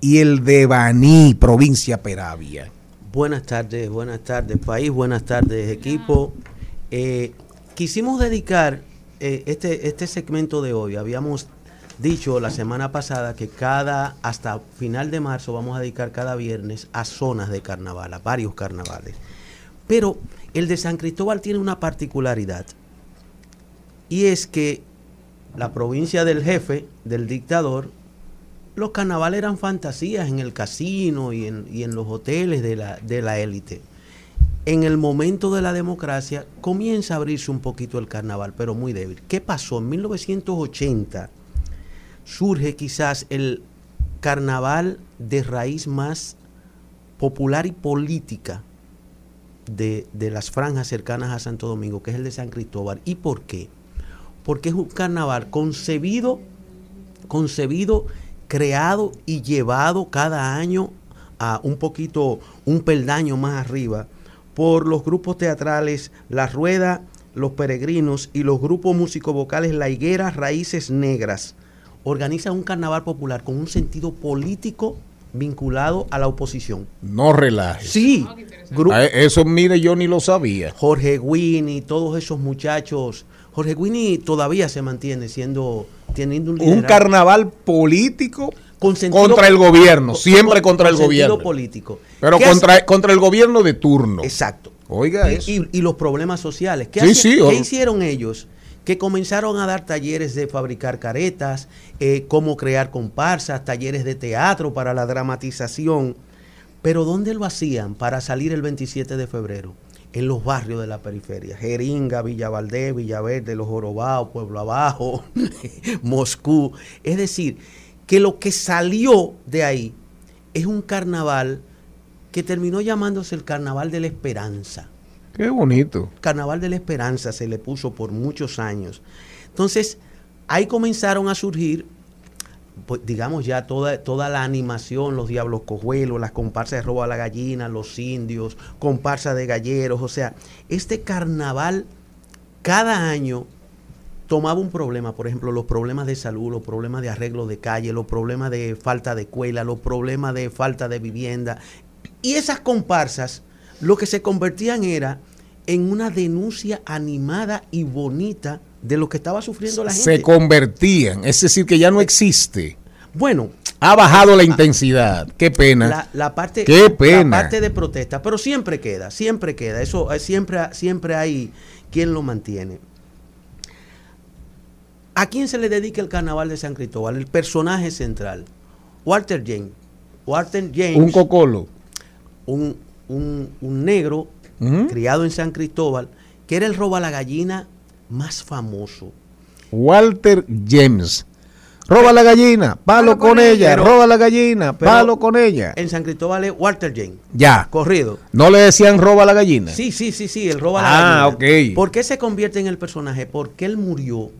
y el de Baní, provincia Peravia? Buenas tardes, buenas tardes país, buenas tardes equipo. Eh, quisimos dedicar eh, este, este segmento de hoy, habíamos dicho la semana pasada que cada, hasta final de marzo vamos a dedicar cada viernes a zonas de carnaval, a varios carnavales. Pero el de San Cristóbal tiene una particularidad y es que la provincia del jefe, del dictador, los carnavales eran fantasías en el casino y en, y en los hoteles de la, de la élite. En el momento de la democracia comienza a abrirse un poquito el carnaval, pero muy débil. ¿Qué pasó? En 1980 surge quizás el carnaval de raíz más popular y política de, de las franjas cercanas a Santo Domingo, que es el de San Cristóbal. ¿Y por qué? Porque es un carnaval concebido, concebido, creado y llevado cada año a un poquito, un peldaño más arriba, por los grupos teatrales La Rueda, Los Peregrinos y los grupos músico-vocales La Higuera Raíces Negras. Organiza un carnaval popular con un sentido político vinculado a la oposición. No relajes. Sí. Gru- Ah, Eso, mire, yo ni lo sabía. Jorge Winnie, todos esos muchachos. Jorge Winnie todavía se mantiene siendo, teniendo un Un carnaval político Con sentido- contra el gobierno, con- siempre con- contra el gobierno. político. Pero ¿Qué contra, hace- contra el gobierno de turno. Exacto. Oiga y, eso. y- y los problemas sociales. ¿Qué, Sí, hacían- sí, qué o- hicieron ellos? Que comenzaron a dar talleres de fabricar caretas, eh, cómo crear comparsas, talleres de teatro para la dramatización. Pero ¿dónde lo hacían para salir el 27 de febrero? En los barrios de la periferia. Jeringa, Villavaldez, Villaverde, Los Jorobados, Pueblo Abajo, *laughs* Moscú. Es decir, que lo que salió de ahí es un carnaval que terminó llamándose el Carnaval de la Esperanza. Qué bonito. Carnaval de la Esperanza se le puso por muchos años. Entonces, ahí comenzaron a surgir, pues, digamos ya toda, toda la animación, los diablos cojuelos, las comparsas de robo a la gallina, los indios, comparsas de galleros, o sea, este carnaval cada año tomaba un problema, por ejemplo, los problemas de salud, los problemas de arreglo de calle, los problemas de falta de escuela, los problemas de falta de vivienda. Y esas comparsas lo que se convertían era en una denuncia animada y bonita de lo que estaba sufriendo la gente. Se convertían, es decir, que ya no existe. Bueno, Ha bajado la intensidad. Qué pena. la, la parte, Qué pena. la parte de protesta, pero siempre queda, siempre queda. Eso eh, siempre, siempre hay quien lo mantiene. ¿A quién se le dedica el carnaval de San Cristóbal? El personaje central, Walter James. Walter James, Un cocolo. un, un- un negro Criado en San Cristóbal, que era el roba la gallina más famoso. Walter James. Roba la gallina, palo Palo con con ella, ella, roba la gallina, pero- palo con ella. En San Cristóbal es Walter James. Ya. Corrido. No le decían roba la gallina. Sí, sí, sí, sí, el roba Ah, la gallina. ok. ¿Por qué se convierte en el personaje? Porque él murió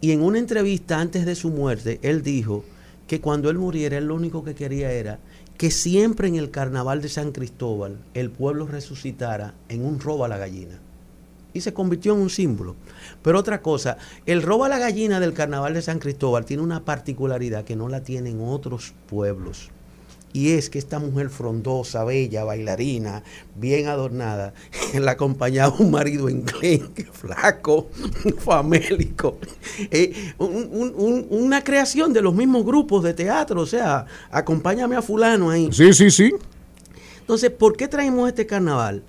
y en una entrevista antes de su muerte, él dijo que cuando él muriera, él lo único que quería era que siempre en el carnaval de San Cristóbal el pueblo resucitara en un roba a la gallina. Y se convirtió en un símbolo. Pero otra cosa, el roba a la gallina del carnaval de San Cristóbal tiene una particularidad que no la tienen otros pueblos. Y es que esta mujer frondosa, bella, bailarina, bien adornada, *laughs* la acompañaba un marido enclenque, *laughs* flaco, *laughs* famélico. Eh, un- un- un- una creación de los mismos grupos de teatro, o sea, acompáñame a fulano ahí. Sí, sí, sí. Entonces, ¿por qué traemos este carnaval?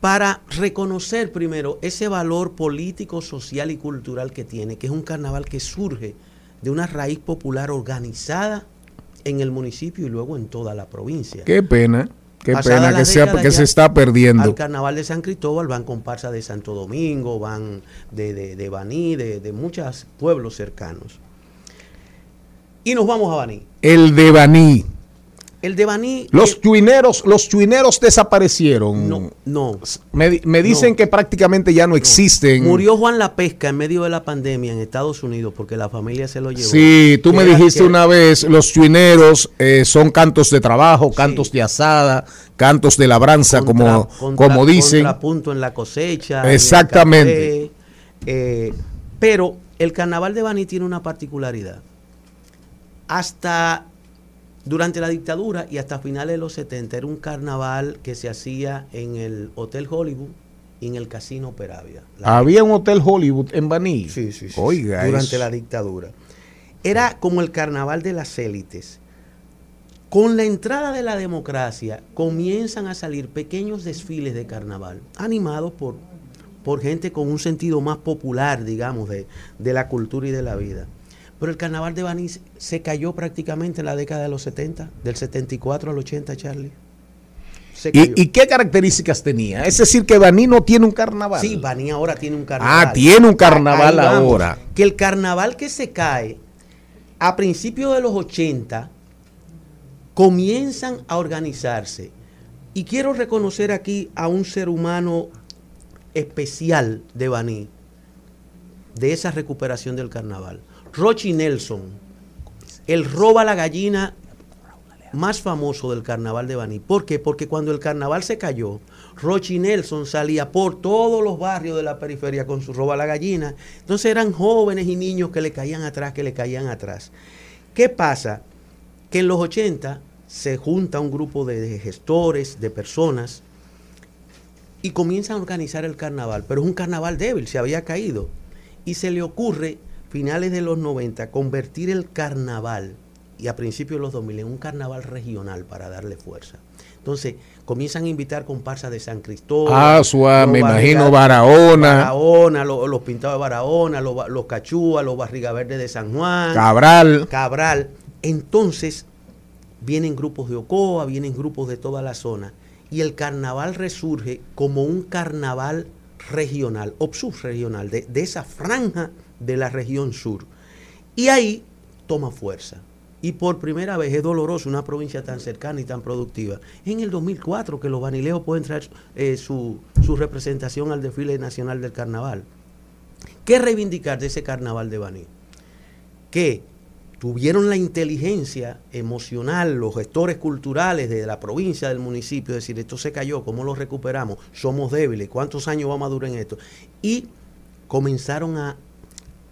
Para reconocer primero ese valor político, social y cultural que tiene, que es un carnaval que surge de una raíz popular organizada en el municipio y luego en toda la provincia. Qué pena. Qué Pasada pena que, sea, que se está perdiendo. Al carnaval de San Cristóbal van comparsas de Santo Domingo, van de, de, de Baní, de, de muchos pueblos cercanos. Y nos vamos a Baní. El de Baní. El de Baní. Los chuineros, los chuineros desaparecieron. No, no. Me, me dicen No. que prácticamente ya no existen. Murió Juan La Pesca en medio de la pandemia en Estados Unidos porque la familia se lo llevó. Sí, tú me dijiste que- una vez, los chuineros eh, son cantos de trabajo, cantos de asada, cantos de labranza, como, contra- como dicen. Contrapunto en la cosecha. en el Exactamente. café, eh, pero el carnaval de Baní tiene una particularidad. Hasta durante la dictadura y hasta finales de los 70 era un carnaval que se hacía en el Hotel Hollywood y en el Casino Peravia. La- Había un hotel Hollywood en Baní. Sí, sí, sí, Oiga, durante eso. la dictadura. Era como el carnaval de las élites. Con la entrada de la democracia comienzan a salir pequeños desfiles de carnaval, animados por, por gente con un sentido más popular, digamos, de, de la cultura y de la vida. Pero el carnaval de Baní se cayó prácticamente en la década de los 70, del 74 al 80, Charlie. ¿Y, y qué características tenía? Es decir, que Baní no tiene un carnaval. Sí, Baní ahora tiene un carnaval. Ah, tiene un carnaval Ahí vamos. ahora. Que el carnaval que se cae a principios de los 80 comienzan a organizarse. Y quiero reconocer aquí a un ser humano especial de Baní, de esa recuperación del carnaval. Rochi Nelson, el roba la gallina más famoso del carnaval de Baní. ¿Por qué? Porque cuando el carnaval se cayó, Rochi Nelson salía por todos los barrios de la periferia con su roba la gallina. Entonces eran jóvenes y niños que le caían atrás, que le caían atrás. ¿Qué pasa? Que en los 80 se junta un grupo de gestores, de personas, y comienzan a organizar el carnaval. Pero es un carnaval débil, se había caído. Y se le ocurre, finales de los 90, convertir el carnaval, y a principios de los 2000, en un carnaval regional para darle fuerza. Entonces, comienzan a invitar comparsas de San Cristóbal. Asua, me imagino Barahona. Barahona, los, los pintados de Barahona, los, los Cachúas, los Barriga Verdes de San Juan. Cabral. Cabral. Entonces, vienen grupos de Ocoa, vienen grupos de toda la zona. Y el carnaval resurge como un carnaval regional, o subregional, de, de esa franja de la región sur. Y ahí toma fuerza. Y por primera vez es doloroso una provincia tan cercana y tan productiva. En el 2004 que los vanileos pueden traer eh, su, su representación al desfile nacional del carnaval. ¿Qué reivindicar de ese carnaval de Baní? Que tuvieron la inteligencia emocional, los gestores culturales de la provincia, del municipio, decir, esto se cayó, ¿cómo lo recuperamos? Somos débiles, ¿cuántos años vamos a durar en esto? Y comenzaron a,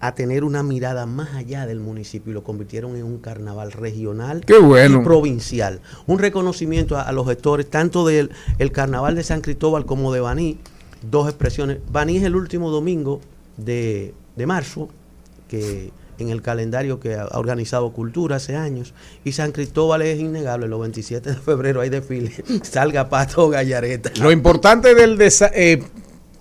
a tener una mirada más allá del municipio y lo convirtieron en un carnaval regional Qué bueno. y provincial. Un reconocimiento a, a los gestores, tanto del el carnaval de San Cristóbal como de Baní, dos expresiones. Baní es el último domingo de, de marzo, que en el calendario que ha organizado Cultura hace años, y San Cristóbal es innegable, los 27 de febrero hay desfile, *laughs* salga Pato Gallareta. Lo importante del eh,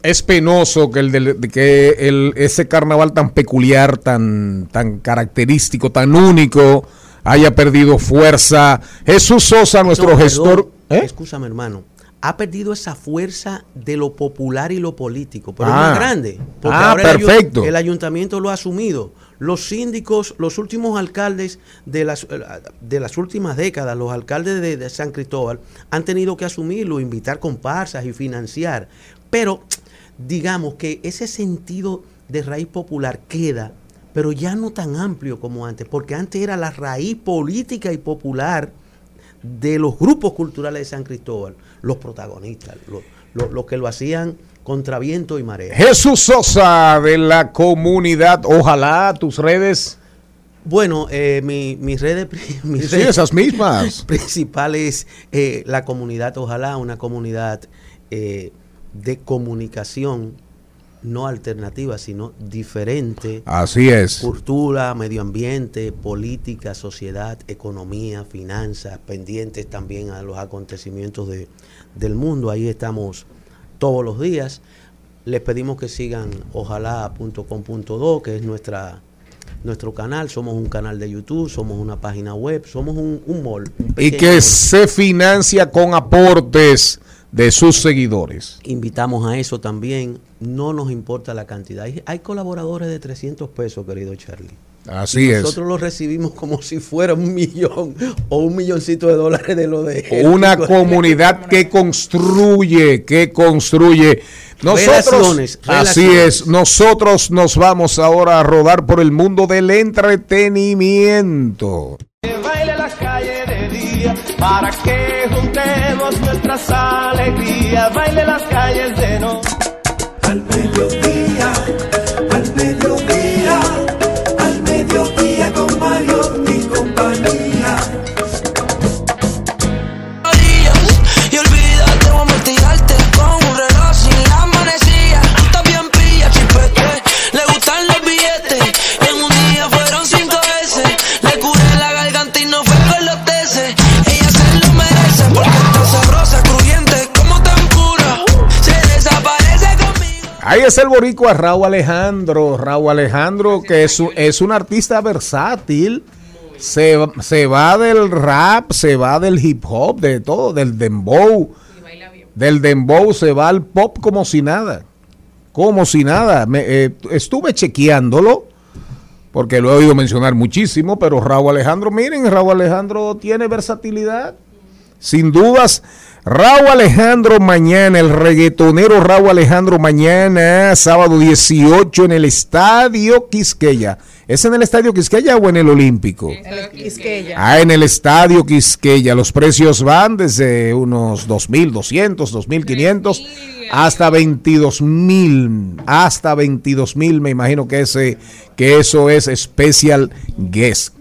es penoso que el del- de que el, ese carnaval tan peculiar, tan tan característico, tan único haya perdido fuerza. Jesús Sosa, nuestro No, gestor, ¿eh? Escúchame, hermano. Ha perdido esa fuerza de lo popular y lo político, pero Ah. es más grande. Porque Ah, ahora perfecto. El, ayuntamiento lo ha asumido. Los síndicos, los últimos alcaldes de las, de las últimas décadas, los alcaldes de, de San Cristóbal, han tenido que asumirlo, invitar comparsas y financiar. Pero digamos que ese sentido de raíz popular queda, pero ya no tan amplio como antes, porque antes era la raíz política y popular de los grupos culturales de San Cristóbal, los protagonistas, los, los- los que lo hacían contra viento y marea. Jesús Sosa de la comunidad. Ojalá tus redes. Bueno, eh, mi- mis redes, *laughs* mis Sí, redes esas mismas. *laughs* principales, eh, la comunidad, ojalá, una comunidad eh, de comunicación no alternativa, sino diferente. Así es. Cultura, medio ambiente, política, sociedad, economía, finanzas, pendientes también a los acontecimientos de- del mundo. Ahí estamos todos los días. Les pedimos que sigan ojalá.com.do, que es nuestra nuestro canal. Somos un canal de YouTube, somos una página web, somos un, un mall. un Y que mall. se financia con aportes de sus seguidores. Invitamos a eso también. No nos importa la cantidad. Hay, colaboradores de 300 pesos, querido Charlie. Así Y es. Nosotros lo recibimos como si fuera un millón o un milloncito de dólares de lo de. Una *laughs* comunidad que construye, que construye. Nosotros, Relaciones, así es, nosotros nos vamos ahora a rodar por el mundo del entretenimiento. baile las calles de para que juntemos nuestras alegrías. Baile las calles de mediodía, Ahí es el boricua Raúl Alejandro. Raúl Alejandro, que es un, es un artista versátil. Se, se va del rap, se va del hip hop, de todo, del dembow. Del dembow se va al pop como si nada. Como si nada. Eh, estuve chequeándolo, porque lo he oído mencionar muchísimo, pero Raúl Alejandro, miren, Raúl Alejandro tiene versatilidad. Sin dudas, Raúl Alejandro mañana, el reggaetonero Raúl Alejandro mañana, sábado 18 en el Estadio Quisqueya. ¿Es en el Estadio Quisqueya o en el Olímpico? Quisqueya. Ah, en el Estadio Quisqueya. Los precios van desde unos 2.200, 2.500 hasta 22.000. Hasta 22.000 me imagino que, ese, que eso es Special Guest.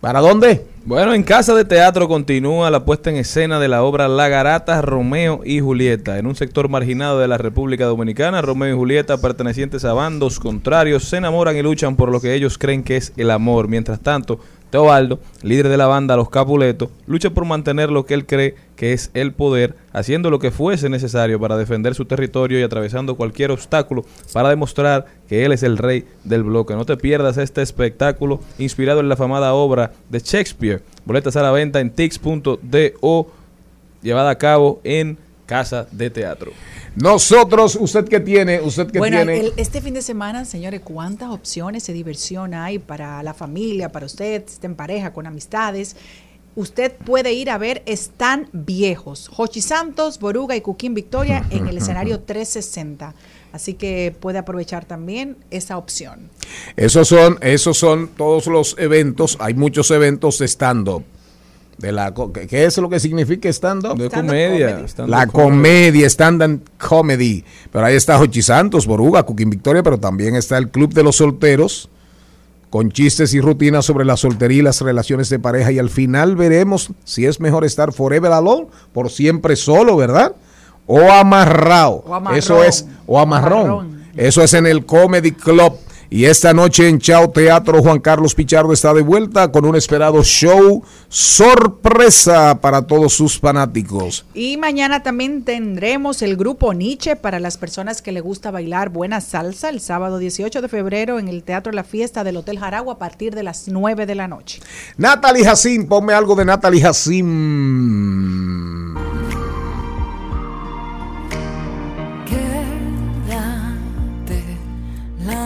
¿Para dónde? Bueno, en Casa de Teatro continúa la puesta en escena de la obra La Garata, Romeo y Julieta. En un sector marginado de la República Dominicana, Romeo y Julieta, pertenecientes a bandos contrarios, se enamoran y luchan por lo que ellos creen que es el amor. Mientras tanto, Teobaldo, líder de la banda Los Capuletos, lucha por mantener lo que él cree que es el poder, haciendo lo que fuese necesario para defender su territorio y atravesando cualquier obstáculo para demostrar que él es el rey del bloque. No te pierdas este espectáculo inspirado en la famada obra de Shakespeare. Boletas a la venta en tix.do, llevada a cabo en Casa de Teatro. Nosotros, ¿usted qué tiene? ¿Usted qué Bueno, tiene? el- este fin de semana, señores, ¿cuántas opciones de diversión hay para la familia, para usted, si está en pareja, con amistades? Usted puede ir a ver Están Viejos, Jochi Santos, Boruga y Cuquín Victoria *laughs* en el escenario 360. Así que puede aprovechar también esa opción. Esos son, esos son todos los eventos. Hay muchos eventos de stand-up. De la, ¿qué es lo que significa stand-up? De comedia. La comedia, stand-up comedy. Pero ahí está Jochi Santos, Boruga, Cooking Victoria, pero también está el Club de los Solteros, con chistes y rutinas sobre la soltería y las relaciones de pareja. Y al final veremos si es mejor estar forever alone, por siempre solo, ¿verdad? O amarrado. O amarrón. Eso es, o amarrón. Amarrón. Eso es en el Comedy Club. Y esta noche en Chao Teatro, Juan Carlos Pichardo está de vuelta con un esperado show sorpresa para todos sus fanáticos. Y mañana también tendremos el grupo Nietzsche para las personas que le gusta bailar buena salsa el sábado 18 de febrero en el Teatro La Fiesta del Hotel Jaragua a partir de las 9 de la noche. Natalie Jacín, ponme algo de Natalie Jacín.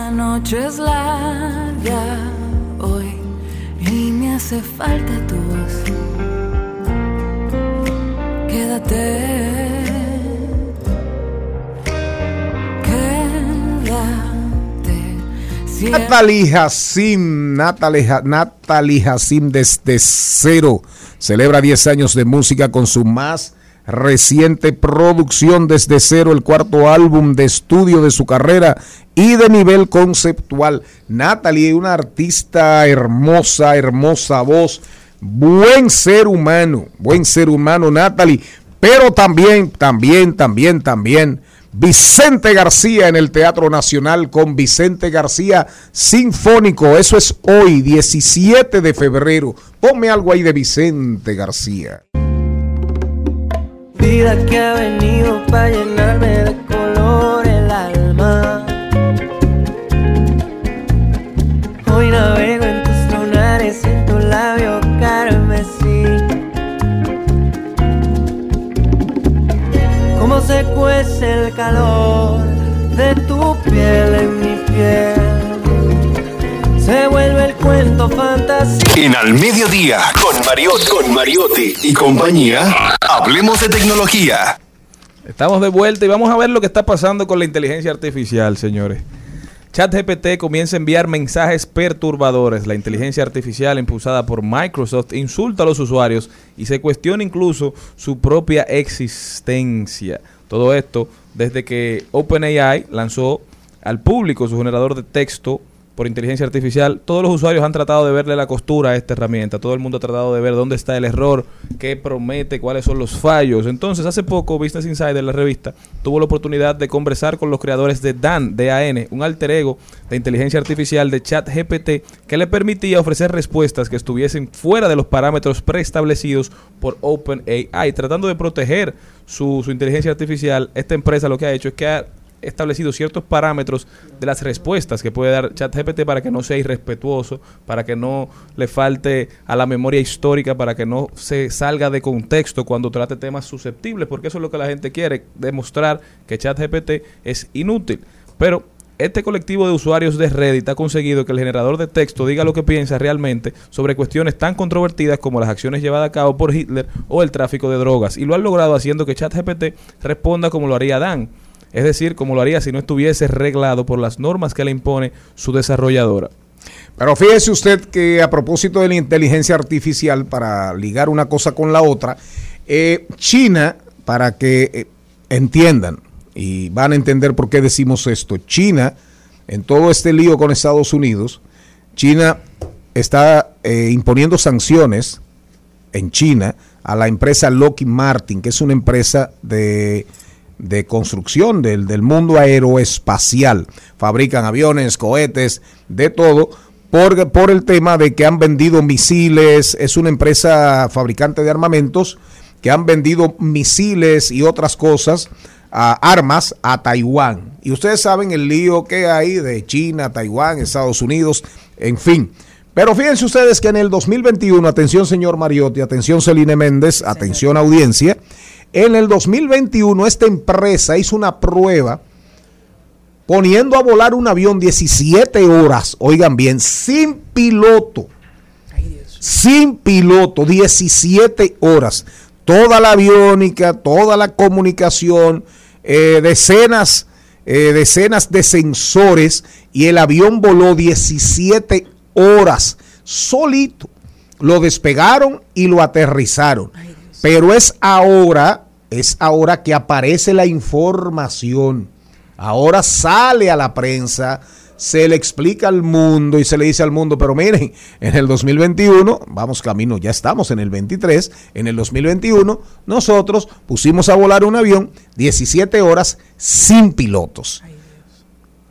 La noche es larga hoy y me hace falta tu voz. Quédate, quédate. Natalie Jacín, Natalie, Natalie Jacín desde cero. Celebra 10 años de música con su más reciente producción desde cero, el cuarto álbum de estudio de su carrera y de nivel conceptual. Natalie, una artista hermosa, hermosa voz, buen ser humano, buen ser humano, Natalie, pero también, también, también, también. Vicente García en el Teatro Nacional con Vicente García Sinfónico. Eso es hoy, 17 de febrero. Ponme algo ahí de Vicente García. Vida que ha venido para llenarme de color el alma. Se cuece el calor de tu piel en mi piel. se vuelve el cuento fantasía. En Al Mediodía, con Mariotti, con Mariotti y compañía, hablemos de tecnología. Estamos de vuelta y vamos a ver lo que está pasando con la inteligencia artificial, señores. ChatGPT comienza a enviar mensajes perturbadores. La inteligencia artificial impulsada por Microsoft insulta a los usuarios y se cuestiona incluso su propia existencia. Todo esto desde que OpenAI lanzó al público su generador de texto por inteligencia artificial, todos los usuarios han tratado de verle la costura a esta herramienta. Todo el mundo ha tratado de ver dónde está el error, qué promete, cuáles son los fallos. Entonces, hace poco, Business Insider, la revista, tuvo la oportunidad de conversar con los creadores de Dan, DAN, un alter ego de inteligencia artificial de ChatGPT que le permitía ofrecer respuestas que estuviesen fuera de los parámetros preestablecidos por OpenAI. Tratando de proteger su, su inteligencia artificial, esta empresa lo que ha hecho es que ha establecido ciertos parámetros de las respuestas que puede dar ChatGPT para que no sea irrespetuoso, para que no le falte a la memoria histórica, para que no se salga de contexto cuando trate temas susceptibles, porque eso es lo que la gente quiere, demostrar que ChatGPT es inútil. Pero este colectivo de usuarios de Reddit ha conseguido que el generador de texto diga lo que piensa realmente sobre cuestiones tan controvertidas como las acciones llevadas a cabo por Hitler o el tráfico de drogas. Y lo han logrado haciendo que ChatGPT responda como lo haría Dan. Es decir, como lo haría si no estuviese reglado por las normas que le impone su desarrolladora. Pero fíjese usted que a propósito de la inteligencia artificial, para ligar una cosa con la otra, eh, China, para que eh, entiendan y van a entender por qué decimos esto, China, en todo este lío con Estados Unidos, China está eh, imponiendo sanciones en China a la empresa Lockheed Martin, que es una empresa de de construcción del, del mundo aeroespacial. Fabrican aviones, cohetes, de todo, por, por el tema de que han vendido misiles, es una empresa fabricante de armamentos, que han vendido misiles y otras cosas, a armas a Taiwán. Y ustedes saben el lío que hay de China, Taiwán, Estados Unidos, en fin. Pero fíjense ustedes que en el 2021, atención señor Mariotti, atención Celine Méndez, atención audiencia, en el 2021 esta empresa hizo una prueba poniendo a volar un avión 17 horas, oigan bien, sin piloto. Sin piloto, 17 horas. Toda la aviónica, toda la comunicación, eh, decenas, eh, decenas de sensores y el avión voló 17 horas solito. Lo despegaron y lo aterrizaron. Pero es ahora, es ahora que aparece la información. Ahora sale a la prensa, se le explica al mundo y se le dice al mundo, pero miren, en el 2021, vamos camino, ya estamos en el 23, en el 2021, nosotros pusimos a volar un avión 17 horas sin pilotos.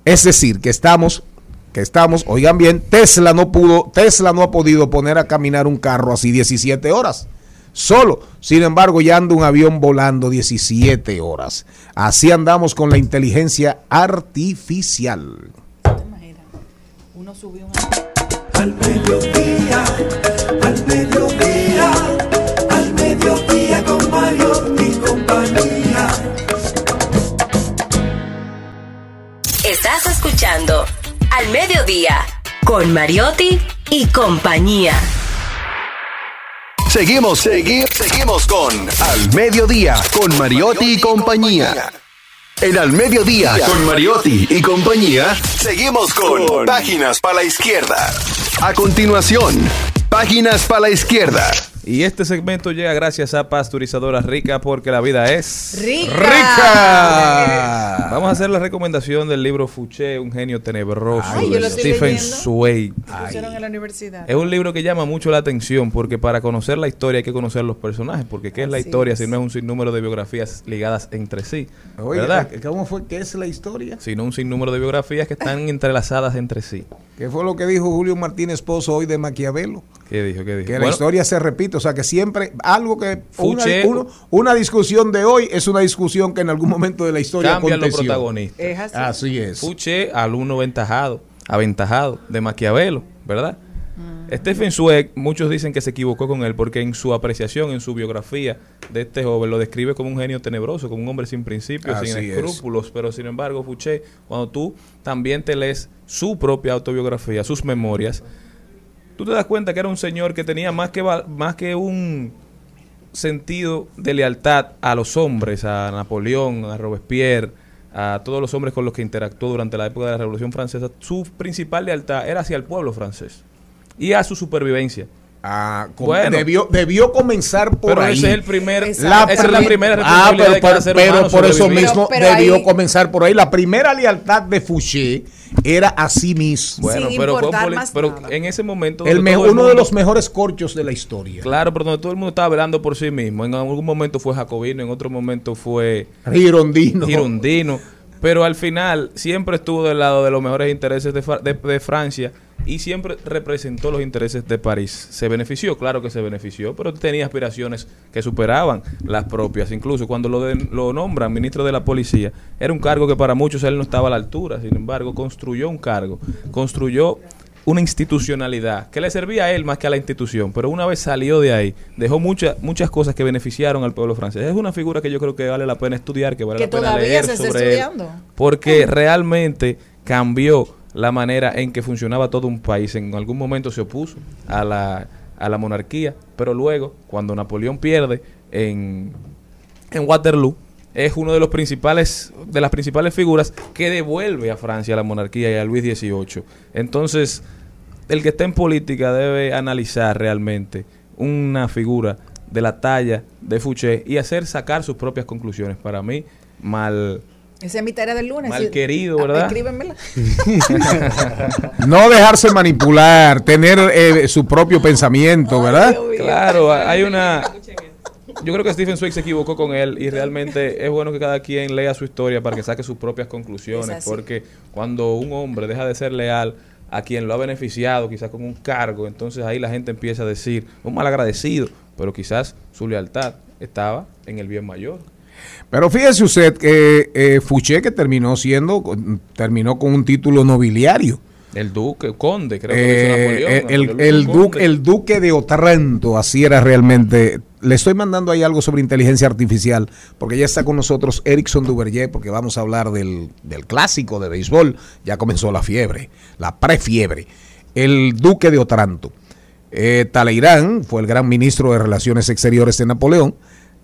Es decir, que estamos que estamos, oigan bien, Tesla no pudo, Tesla no ha podido poner a caminar un carro así 17 horas solo. Sin embargo, ya anda un avión volando 17 horas. Así andamos con la inteligencia artificial. Uno subió un... Al mediodía, al mediodía, al mediodía con Mario y compañía. Estás escuchando Al Mediodía con Mariotti y compañía. Seguimos, segui- seguimos con Al Mediodía, con Mariotti y compañía. En Al Mediodía, con Mariotti y compañía, seguimos con Páginas para la Izquierda. A continuación, Páginas para la Izquierda. Y este segmento llega gracias a Pasteurizadora Rica porque la vida es ¡Rica! Vamos a hacer la recomendación del libro Fouché, un genio tenebroso Ay, yo de lo estoy Stephen. Pusieron en la universidad. Es un libro que llama mucho la atención porque para conocer la historia hay que conocer los personajes, porque ¿qué es la historia es. si no es un sinnúmero de biografías ligadas entre sí? Oye, ¿Verdad? ¿cómo fue que es la historia? Sino un sinnúmero de biografías que están *laughs* entrelazadas entre sí. ¿Qué fue lo que dijo Julio Martínez Pozo hoy de Maquiavelo? ¿Qué dijo? ¿Qué dijo? Que la historia se repite, o sea que siempre algo que una, uno- una discusión de hoy es una discusión que en algún momento de la historia Cambian los protagonistas. Es así. Así es. Fouché, alumno aventajado, aventajado de Maquiavelo, ¿verdad? Stephen Zweig, muchos dicen que se equivocó con él porque en su apreciación, en su biografía de este joven, lo describe como un genio tenebroso, como un hombre sin principios, sin es. escrúpulos. Pero sin embargo, Fouché, cuando tú también te lees su propia autobiografía, sus memorias, tú te das cuenta que era un señor que tenía más que, más que un sentido de lealtad a los hombres, a Napoleón, a Robespierre, a todos los hombres con los que interactuó durante la época de la Revolución Francesa, su principal lealtad era hacia el pueblo francés y a su supervivencia. Ah, Com- debió, debió comenzar por Pero ahí. ese es el primer- esa es la pri- primera Ah, pero, de cada ser pero por eso mismo Pero- pero debió ahí- comenzar por ahí. La primera lealtad de Fouché era a sí mismo. Bueno, pero, pero en ese momento El me- el uno de los mejores corchos de la historia. Claro, pero donde todo el mundo estaba velando por sí mismo. En algún momento fue jacobino, en otro momento fue Girondino. girondino. Pero al final siempre estuvo del lado de los mejores intereses de, Fra- de- de Francia y siempre representó los intereses de París. Se benefició, claro que se benefició, pero tenía aspiraciones que superaban las propias. Incluso cuando lo, de- lo nombran ministro de la policía, era un cargo que para muchos él no estaba a la altura. Sin embargo, construyó un cargo, construyó una institucionalidad que le servía a él más que a la institución, pero una vez salió de ahí, dejó muchas muchas cosas que beneficiaron al pueblo francés. Es una figura que yo creo que vale la pena estudiar, que vale Que la pena todavía leer se está sobre él, estudiando. porque realmente cambió la manera en que funcionaba todo un país. En algún momento se opuso a la, a la monarquía, pero luego, cuando Napoleón pierde en, en Waterloo, es uno de los principales de las principales figuras que devuelve a Francia la monarquía y a Luis XVIII. Entonces, el que está en política debe analizar realmente una figura de la talla de Fouché y hacer sacar sus propias conclusiones. Para mí, mal Esa es mi tarea del lunes. Mal Sí. querido, Ah, ¿verdad? Escríbenmela. *laughs* No dejarse manipular, tener eh, su propio pensamiento, ¿verdad? Claro, hay una... Yo creo que Stephen Zweig se equivocó con él y realmente es bueno que cada quien lea su historia para que saque sus propias Es conclusiones, porque cuando un hombre deja de ser leal a quien lo ha beneficiado, quizás con un cargo, entonces ahí la gente empieza a decir, un mal agradecido, pero quizás su lealtad estaba en el bien mayor. Pero fíjese usted que eh, Fouché que terminó siendo, terminó con un título nobiliario. El duque, conde, creo que Eh, Napoleón. el, Napoleón el duque, el duque de Otranto, así era realmente. Le estoy mandando ahí algo sobre inteligencia artificial, porque ya está con nosotros Erickson Duverger, porque vamos a hablar del, del clásico de béisbol. Ya comenzó la fiebre, la prefiebre. El duque de Otranto. Eh, Talleyrand fue el gran ministro de Relaciones Exteriores de Napoleón.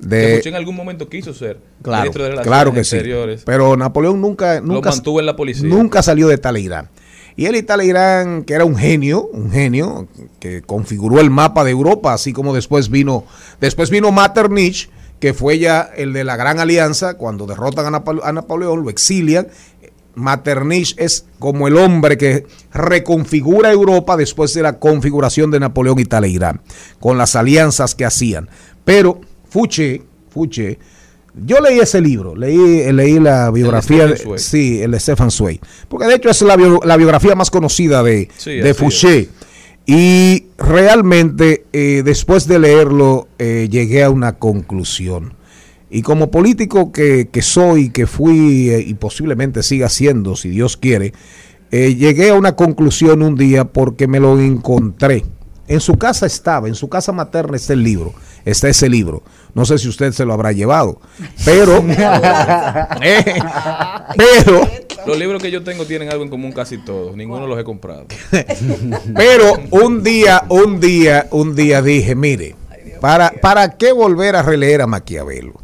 De, en algún momento quiso ser claro, ministro de Relaciones claro que sí. Pero Napoleón nunca, nunca mantuvo en la policía. Nunca salió de Talleyrand. Y él y Talleyrand, que era un genio, un genio que configuró el mapa de Europa, así como después vino, después vino Metternich, que fue ya el de la Gran Alianza, cuando derrotan a, Napo- a Napoleón, lo exilian. Metternich es como el hombre que reconfigura Europa después de la configuración de Napoleón y Talleyrand, con las alianzas que hacían. Pero Fouché, Fouché, yo leí ese libro, leí, leí la biografía, de, sí, el de Stefan Zweig, porque de hecho es la, bio- la biografía más conocida de, Sí, de Fouché. Y realmente eh, después de leerlo eh, llegué a una conclusión. Y como político que, que soy, que fui eh, y posiblemente siga siendo, si Dios quiere, eh, llegué a una conclusión un día porque me lo encontré. En su casa estaba, en su casa materna está el libro, está ese libro. No sé si usted se lo habrá llevado, pero, *laughs* *laughs* eh, pero, Los libros que yo tengo tienen algo en común casi todos. Ninguno los he comprado. *laughs* Pero un día, un día, un día dije, mire, ¿para, ¿para qué volver a releer a Maquiavelo?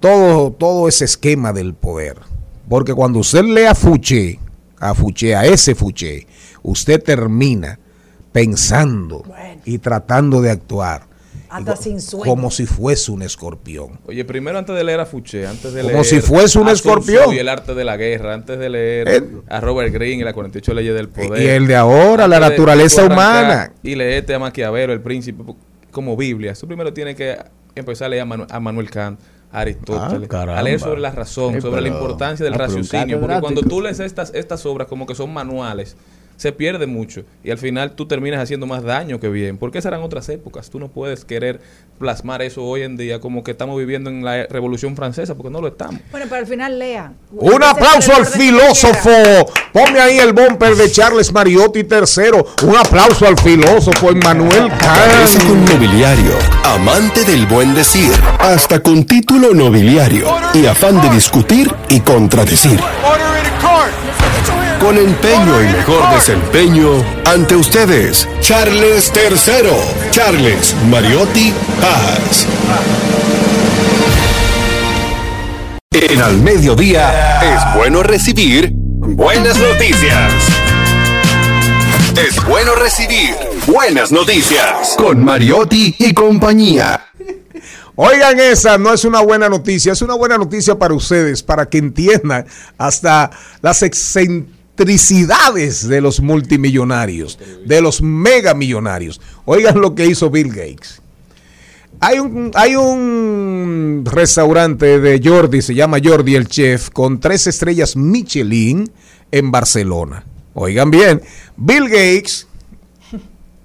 Todo, todo ese esquema del poder. Porque cuando usted lee a Fouché, a Fouché, a ese Fouché, usted termina pensando y tratando de actuar Hasta sin sueño. como si fuese un escorpión. Oye, primero antes de leer a Fouché, antes de Como leer si fuese un escorpión. Y el arte de la guerra, antes de leer Eh. a Robert Greene y las 48 leyes del poder. Y el de ahora, la naturaleza humana. Y leerte a Maquiavelo, el príncipe, como Biblia. Tú primero tienes que empezar a leer a, Manu- a Manuel Kant, a Aristóteles, Ah, a leer sobre la razón, Sí, sobre la importancia del ah, raciocinio. Porque cuando tú lees estas, estas obras como que son manuales, se pierde mucho y al final tú terminas haciendo más daño que bien. Porque esas eran otras épocas. Tú no puedes querer plasmar eso hoy en día como que estamos viviendo en la Revolución Francesa, porque no lo estamos. Bueno, pero al final lea. Un aplauso al filósofo. Ponme ahí el bumper de Charles Mariotti III. Un aplauso al filósofo Emmanuel Kant. con nobiliario, amante del buen decir, hasta con título nobiliario y afán de discutir y contradecir. Con empeño y mejor desempeño, ante ustedes, Charles III, Charles Mariotti Paz. En al mediodía es bueno recibir buenas noticias. Es bueno recibir buenas noticias con Mariotti y compañía. Oigan, esa no es una buena noticia, es una buena noticia para ustedes, para que entiendan hasta las de los multimillonarios, de los megamillonarios. Oigan lo que hizo Bill Gates. Hay un, hay un restaurante de Jordi, se llama Jordi el Chef, con tres estrellas Michelin en Barcelona. Oigan bien, Bill Gates,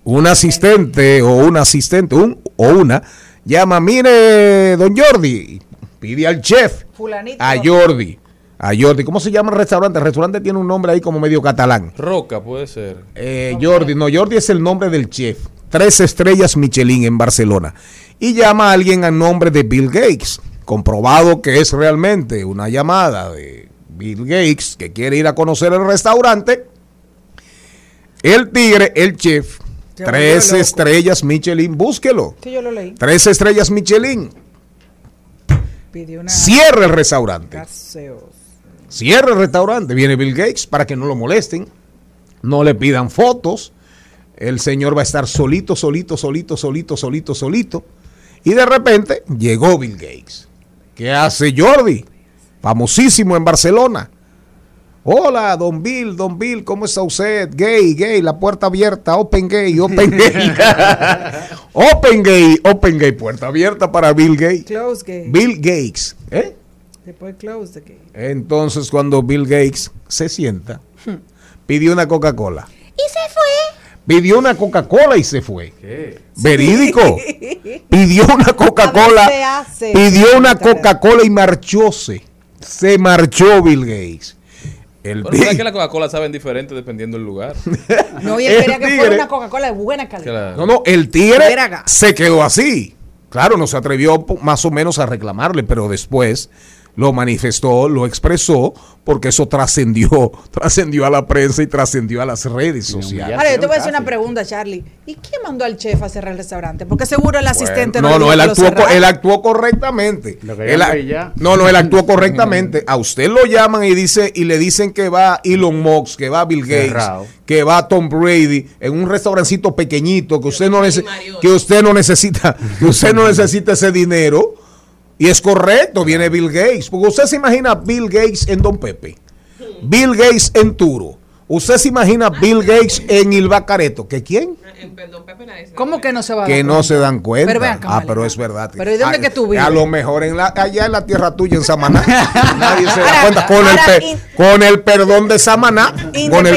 un asistente o un asistente un, o una, llama, mire, don Jordi, pide al chef, Fulanito. a Jordi, a Jordi, ¿cómo se llama el restaurante? El restaurante tiene un nombre ahí como medio catalán. Roca puede ser. Eh, Jordi, no, Jordi es el nombre del chef. Tres estrellas Michelin en Barcelona. Y llama a alguien a nombre de Bill Gates. Comprobado que es realmente una llamada de Bill Gates que quiere ir a conocer el restaurante. El tigre, el chef. Tres estrellas Michelin. Búsquelo. Sí, yo lo leí. Tres estrellas Michelin. Pidió una Cierra el restaurante. Cierra el restaurante. Viene Bill Gates para que no lo molesten. No le pidan fotos. El señor va a estar solito, solito, solito, solito, solito, solito. Y de repente llegó Bill Gates. ¿Qué hace Jordi? Famosísimo en Barcelona. Hola, don Bill, don Bill, ¿cómo está usted? Gay, gay, la puerta abierta, open gay, open gay. *laughs* open gay, open gay, puerta abierta para Bill Gates. Close gay. Bill Gates. ¿eh? Después close the gay. Entonces, cuando Bill Gates se sienta, pidió una Coca-Cola. Y se fue. Pidió una Coca-Cola y se fue. Verídico. *laughs* Pidió una A Coca-Cola. Pidió una Coca-Cola y marchóse. Se marchó Bill Gates. El Pero ¿sabes tigre- que la Coca-Cola saben diferente dependiendo del lugar? *laughs* No, y El él quería que fuera una Coca-Cola de buena calidad. No, no, el tigre se quedó así. Claro, no se atrevió más o menos a reclamarle, pero después lo manifestó, lo expresó, porque eso trascendió, *laughs* trascendió a la prensa y trascendió a las redes sociales. Ahora, yo te voy a hacer una pregunta, Charlie. ¿Y quién mandó al chef a cerrar el restaurante? Porque seguro el asistente no, le no, dijo él actuó, él actuó correctamente. Él no, no, él actuó *laughs* correctamente. A usted lo llaman y dice y le dicen que va Elon Musk, que va Bill Gates, Cerrado. que va Tom Brady en un restaurancito pequeñito que usted no nece- que usted no necesita, que usted no necesita ese dinero. Y es correcto, viene Bill Gates, porque usted se imagina Bill Gates en Don Pepe, Bill Gates en Turo. Usted se imagina Bill Gates en Ilbacareto, ¿que quién? ¿Cómo que no se va a que dar no cuenta? se dan cuenta. Pero ven acá, ah, pero es verdad. Pero ¿y dónde Ah, que tú vives? A lo mejor en la, allá en la tierra tuya, en Samaná. *laughs* Nadie se da cuenta. Con, el ahora, pe- in- con el perdón de Samaná. Con el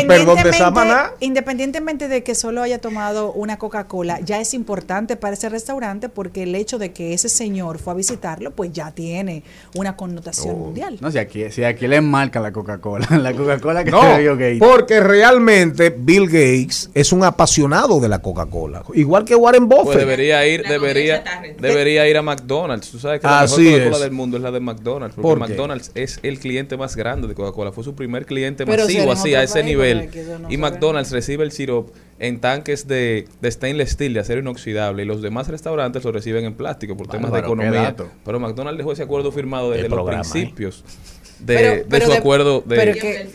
perdón de Independientemente- Samaná. Independientemente de que solo haya tomado una Coca-Cola, ya es importante para ese restaurante porque el hecho de que ese señor fue a visitarlo, pues ya tiene una connotación mundial. No, si aquí, si aquí le marca la Coca-Cola. *laughs* La Coca-Cola que No, se bebió Gates. Porque realmente Bill Gates es un apasionado de la Coca-Cola. Igual que Warren Buffett. Pues debería ir, debería, debería ir a McDonald's. Tú sabes que la Así mejor Coca-Cola del mundo es la de McDonald's. Porque. McDonald's es el cliente más grande de Coca-Cola. Fue su primer cliente Pero masivo, así, a ese país, nivel. no y. McDonald's recibe el sirop en tanques de, de stainless steel, de acero inoxidable. Y los demás restaurantes lo reciben en plástico por temas de economía. Pero McDonald's dejó ese acuerdo firmado desde los ¿eh? De, Pero- de pero su de- acuerdo de... pero que,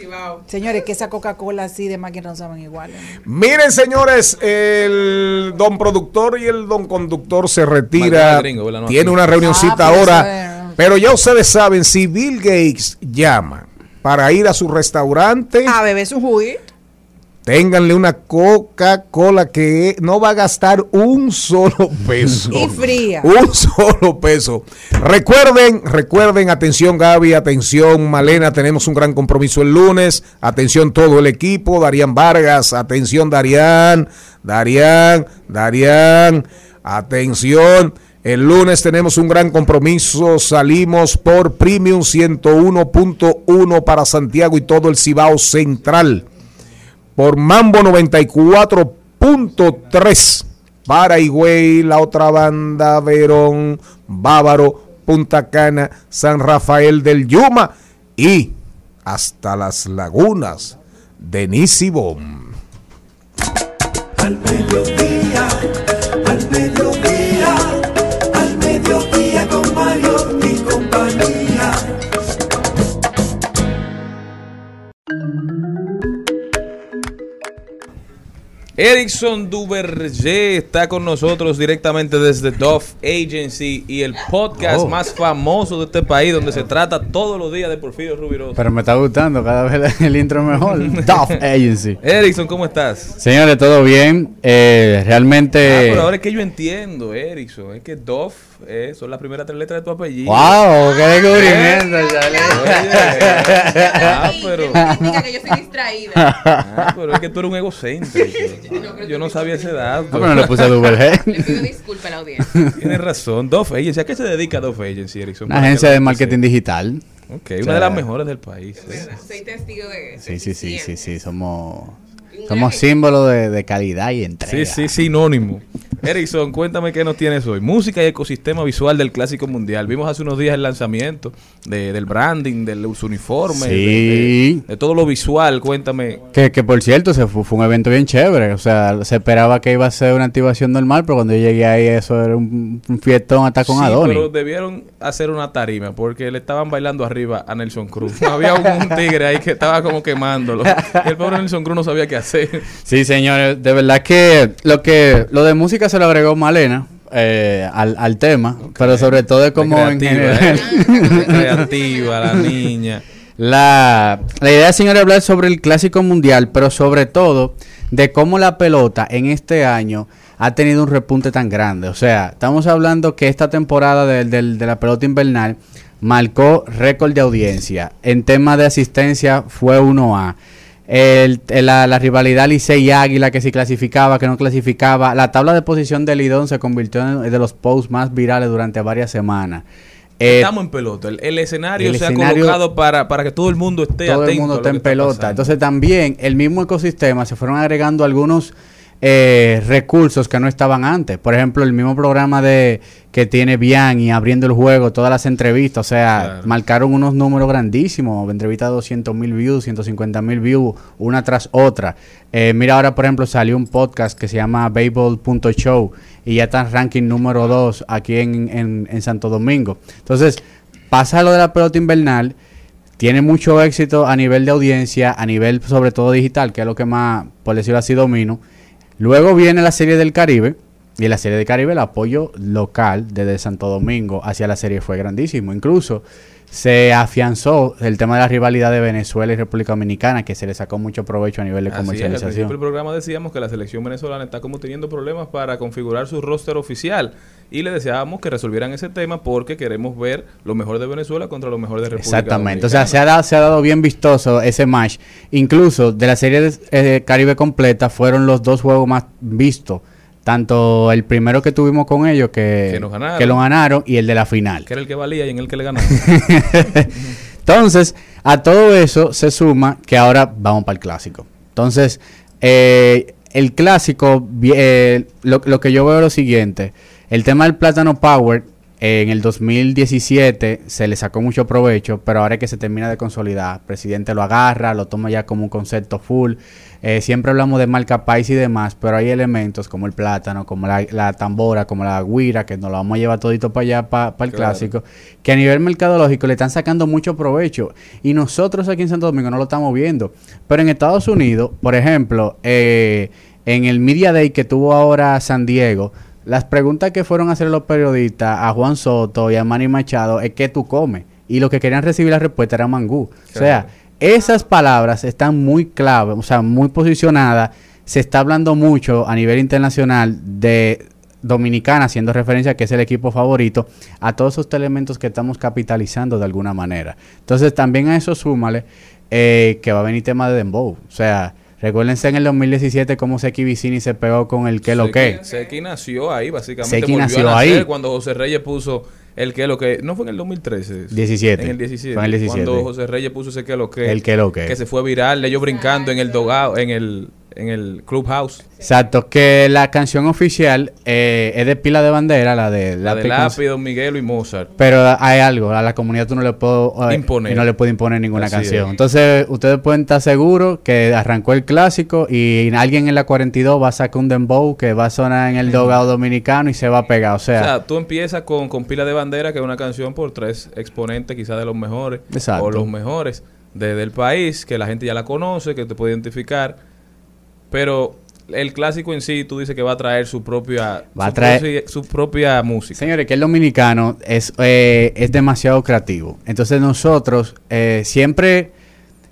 señores, que esa Coca-Cola así de máquina no saben igual. Miren, señores, el don productor y el don conductor se retira. Tiene una reunioncita Ah, pero ahora. eso Pero ya ustedes saben, si Bill Gates llama para ir a su restaurante, A beber su juguito. Ténganle una Coca-Cola que no va a gastar un solo *laughs* peso. Y fría. Un solo peso. Recuerden, recuerden, atención Gaby, atención Malena, tenemos un gran compromiso el lunes. Atención todo el equipo, Darían Vargas, atención Darían, Darían, Darían, atención. El lunes tenemos un gran compromiso, salimos por Premium 101.1 para Santiago y todo el Cibao Central. Por Mambo 94.3 para Higüey, la otra banda, Verón, Bávaro, Punta Cana, San Rafael del Yuma y hasta las lagunas de Nisibón. Erickson Duverger está con nosotros directamente desde Dove Agency y el podcast Oh. más famoso de este país, donde se trata todos los días de Porfirio Rubiroso. Pero me está gustando cada vez el intro mejor. *laughs* Duff Agency. Erickson, ¿cómo estás? Señores, todo bien. Eh, Ah, realmente. pero ahora es que yo entiendo, Erickson, es que Dove eh, son las primeras tres letras de tu apellido. ¡Wow! ¡Qué descubrimiento, Oye, ah, pero... Significa que yo soy distraída. *laughs* Ah, pero es que tú eres un egocéntrico. Yo no sabía ese dato. Ah, pero no le puse Duverger. Le pido disculpa a la audiencia. Tienes razón. Dove Agency. ¿A qué se dedica Dove Agency, Erickson? Una agencia de marketing digital. Ok, O una sea, de las mejores del país. eh. Soy testigo de eso. Sí, sí, sí, sí, sí. Somos, somos símbolo de, de calidad y entrega. Sí, sí, sinónimo. Erickson, cuéntame qué nos tienes hoy. Música y ecosistema visual del Clásico Mundial. Vimos hace unos días el lanzamiento de- del branding, del uniforme, de, Sí. de- de todo lo visual. Cuéntame. Que, que por cierto, se fue, fue un evento bien chévere. O sea, se esperaba que iba a ser una activación normal, pero cuando yo llegué ahí, eso era un, un fiestón hasta con Sí, Adonis. pero debieron hacer una tarima porque le estaban bailando arriba a Nelson Cruz. *laughs* Había un, un tigre ahí que estaba como quemándolo. Y el pobre Nelson Cruz no sabía qué hacer. Sí, señores, de verdad que lo que lo de música se lo agregó Malena eh, al, al tema, pero sobre todo es como en creativa, general. ¿eh? *laughs* creativa, la niña. La, la idea, señor, es hablar sobre el clásico mundial, pero sobre todo de cómo la pelota en este año ha tenido un repunte tan grande. O sea, estamos hablando que esta temporada del- del- de la pelota invernal marcó récord de audiencia. En tema de asistencia fue 1A. El- la, la rivalidad Licey Águila que si clasificaba, que no clasificaba. La tabla de posición del Lidón se convirtió en de los posts más virales durante varias semanas. Eh, Estamos en pelota. El, el escenario el se escenario- ha colocado para, para que todo el mundo esté todo atento. el mundo que en pelota. pasando. Entonces también el mismo ecosistema se fueron agregando algunos eh, recursos que no estaban antes. Por ejemplo, el mismo programa de que tiene Bian abriendo el juego, todas las entrevistas, o sea, marcaron unos números grandísimos, entrevistas de 200 mil views, 150 mil views, una tras otra. Eh, mira, ahora por ejemplo salió un podcast que se llama Baseball.show y ya está en ranking número 2 aquí en, en- en Santo Domingo. Entonces, pasa lo de la pelota invernal tiene mucho éxito a nivel de audiencia, a nivel sobre todo digital, que es lo que más, por decirlo así, domino. Luego viene la serie del Caribe, y en la serie del Caribe el apoyo local desde Santo Domingo hacia la serie fue grandísimo. Incluso se afianzó el tema de la rivalidad de Venezuela y República Dominicana, que se le sacó mucho provecho a nivel de Así comercialización. del programa decíamos que la selección venezolana está como teniendo problemas para configurar su roster oficial y le deseábamos que resolvieran ese tema porque queremos ver lo mejor de Venezuela contra lo mejor de República Exactamente, o Dominicana. sea, se ha, dado, se ha dado bien vistoso ese match. Incluso de la serie de, eh, Caribe completa fueron los dos juegos más vistos. Tanto el primero que tuvimos con ellos, que, Que nos ganaron. que lo ganaron, y el de la final. que era el que valía y en el que le *laughs* ganamos. Entonces, a todo eso se suma que ahora vamos para el clásico. Entonces, eh, el clásico, eh, lo, lo que yo veo es lo siguiente. El tema del Plátano Power, eh, en el 2017 se le sacó mucho provecho, pero ahora es que se termina de consolidar. El presidente lo agarra, lo toma ya como un concepto full. Eh, siempre hablamos de marca país y demás, pero hay elementos como el plátano, como la, la tambora, como la guira, que nos lo vamos a llevar todito para allá, para el Claro. clásico, que a nivel mercadológico le están sacando mucho provecho. Y nosotros aquí en Santo Domingo no lo estamos viendo. Pero en Estados Unidos, por ejemplo, eh, en el Media Day que tuvo ahora San Diego, las preguntas que fueron a hacer los periodistas a Juan Soto y a Manny Machado es ¿qué tú comes? Y lo que querían recibir la respuesta era mangú. O sea, esas palabras están muy clave, o sea, muy posicionadas. Se está hablando mucho a nivel internacional de Dominicana, haciendo referencia a que es el equipo favorito, a todos esos elementos que estamos capitalizando de alguna manera. Entonces, también a eso súmale eh, que va a venir tema de Dembow. O sea, recuérdense en el 2017 cómo Seki Vicini se pegó con el que lo que. Seki- nació ahí, básicamente. Seki volvió a nació nacer ahí. Cuando José Reyes puso el que lo que. No fue en el 2013. 17. En el 17. Fue en el 17. Cuando José Reyes puso ese que lo que. El que lo que. Que se fue viral, ellos brincando en el dogado, en el, en el clubhouse. Exacto, que la canción oficial eh, es de pila de bandera, la de La de Lápiz Don Miguelo y Mozart. Pero hay algo, a la comunidad tú no le puedo eh, Imponer. no le puede imponer ninguna Así canción. es. Entonces, ustedes pueden estar seguros que arrancó el clásico y alguien en la 42 va a sacar un dembow que va a sonar en el dogado dominicano y se va a pegar. O O sea, sea, tú empiezas con, con Pila de Bandera, que es una canción por tres exponentes, quizás de los mejores, Exacto. o los mejores de- del país, que la gente ya la conoce, que te puede identificar. Pero el clásico en sí, tú dices que va a traer su propia, Va a traer- su propia música. Señores, que el dominicano es, eh, es demasiado creativo. Entonces nosotros eh, siempre,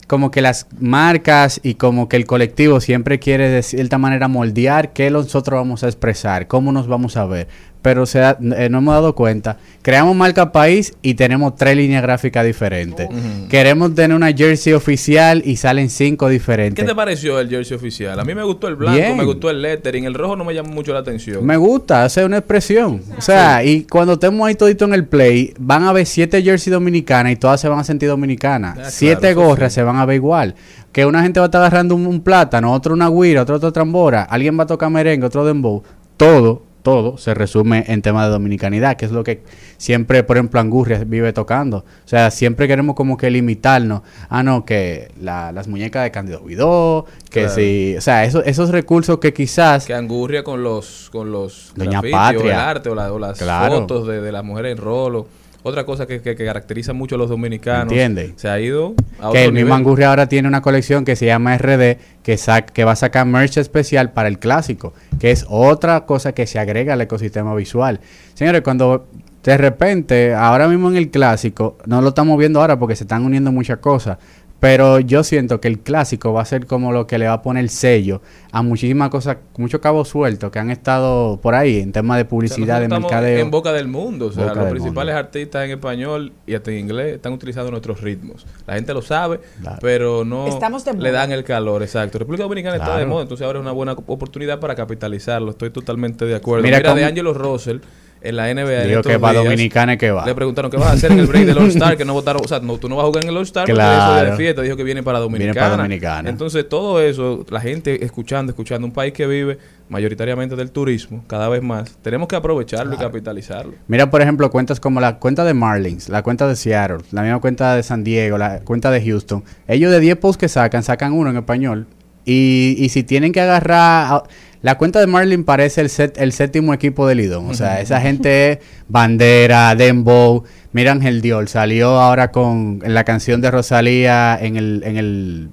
como que las marcas y como que el colectivo siempre quiere de cierta manera moldear qué nosotros vamos a expresar, cómo nos vamos a ver. Pero o sea, eh, no hemos dado cuenta. Creamos marca país y tenemos tres líneas gráficas diferentes. Queremos tener una jersey oficial y salen cinco diferentes. ¿Qué te pareció el jersey oficial? A mí me gustó el blanco, Bien. me gustó el lettering, el rojo no me llamó mucho la atención. Me gusta, hace una expresión. O sea, y cuando estemos ahí todito en el play, van a ver siete jerseys dominicanas y todas se van a sentir dominicanas. Ah, siete claro, gorras se van a ver igual. Que una gente va a estar agarrando un, un plátano, otro una guira, otro otra trambora, alguien va a tocar merengue, otro dembow. Todo, todo se resume en tema de dominicanidad, que es lo que siempre, por ejemplo, Angurria vive tocando. O sea, siempre queremos como que limitarnos. Ah, no, que la- las muñecas de Candido Vidó, que Claro. si... O sea, eso- esos recursos que quizás... Que angurria con los con los Doña Patria. o el arte o, la- o las Claro. fotos de, de las mujeres en rolo. Otra cosa que, que- que caracteriza mucho a los dominicanos. Entiende. Se ha ido a que el mismo. Angurria ahora tiene una colección que se llama RD que, sac- que va a sacar merch especial para el clásico, que es otra cosa que se agrega al ecosistema visual. Señores, cuando de repente, ahora mismo en el clásico, no lo estamos viendo ahora porque se están uniendo muchas cosas, pero yo siento que el clásico va a ser como lo que le va a poner el sello a muchísimas cosas, muchos cabos sueltos que han estado por ahí en temas de O sea, publicidad, de mercadeo. en boca del mundo. O sea, Boca los principales artistas en español y hasta en inglés están utilizando nuestros ritmos. La gente lo sabe, pero no Estamos de le dan el calor. Exacto. República Dominicana está de moda, entonces ahora es una buena oportunidad para capitalizarlo. Estoy totalmente de acuerdo. Mira Mira, de Angelo Russell en la NBA. Digo que va días, Dominicana que va. Le preguntaron qué vas a hacer en el break del All-Star, que no votaron. O sea, no, tú no vas a jugar en el All-Star porque Claro. eso de fiesta. Dijo que viene para Dominicana. Viene para Dominicana. Entonces, todo eso, la gente escuchando, escuchando, un país que vive mayoritariamente del turismo, cada vez más, tenemos que aprovecharlo y capitalizarlo. Mira, por ejemplo, cuentas como la cuenta de Marlins, la cuenta de Seattle, la misma cuenta de San Diego, la cuenta de Houston. Ellos de 10 posts que sacan, sacan uno en español. Y, y si tienen que agarrar... a- la cuenta de Marlin parece el, set- el séptimo equipo del Lidón. O sea, esa gente es Bandera, Dembow. Mira Ángel Diol, salió ahora con la canción de Rosalía en el... En el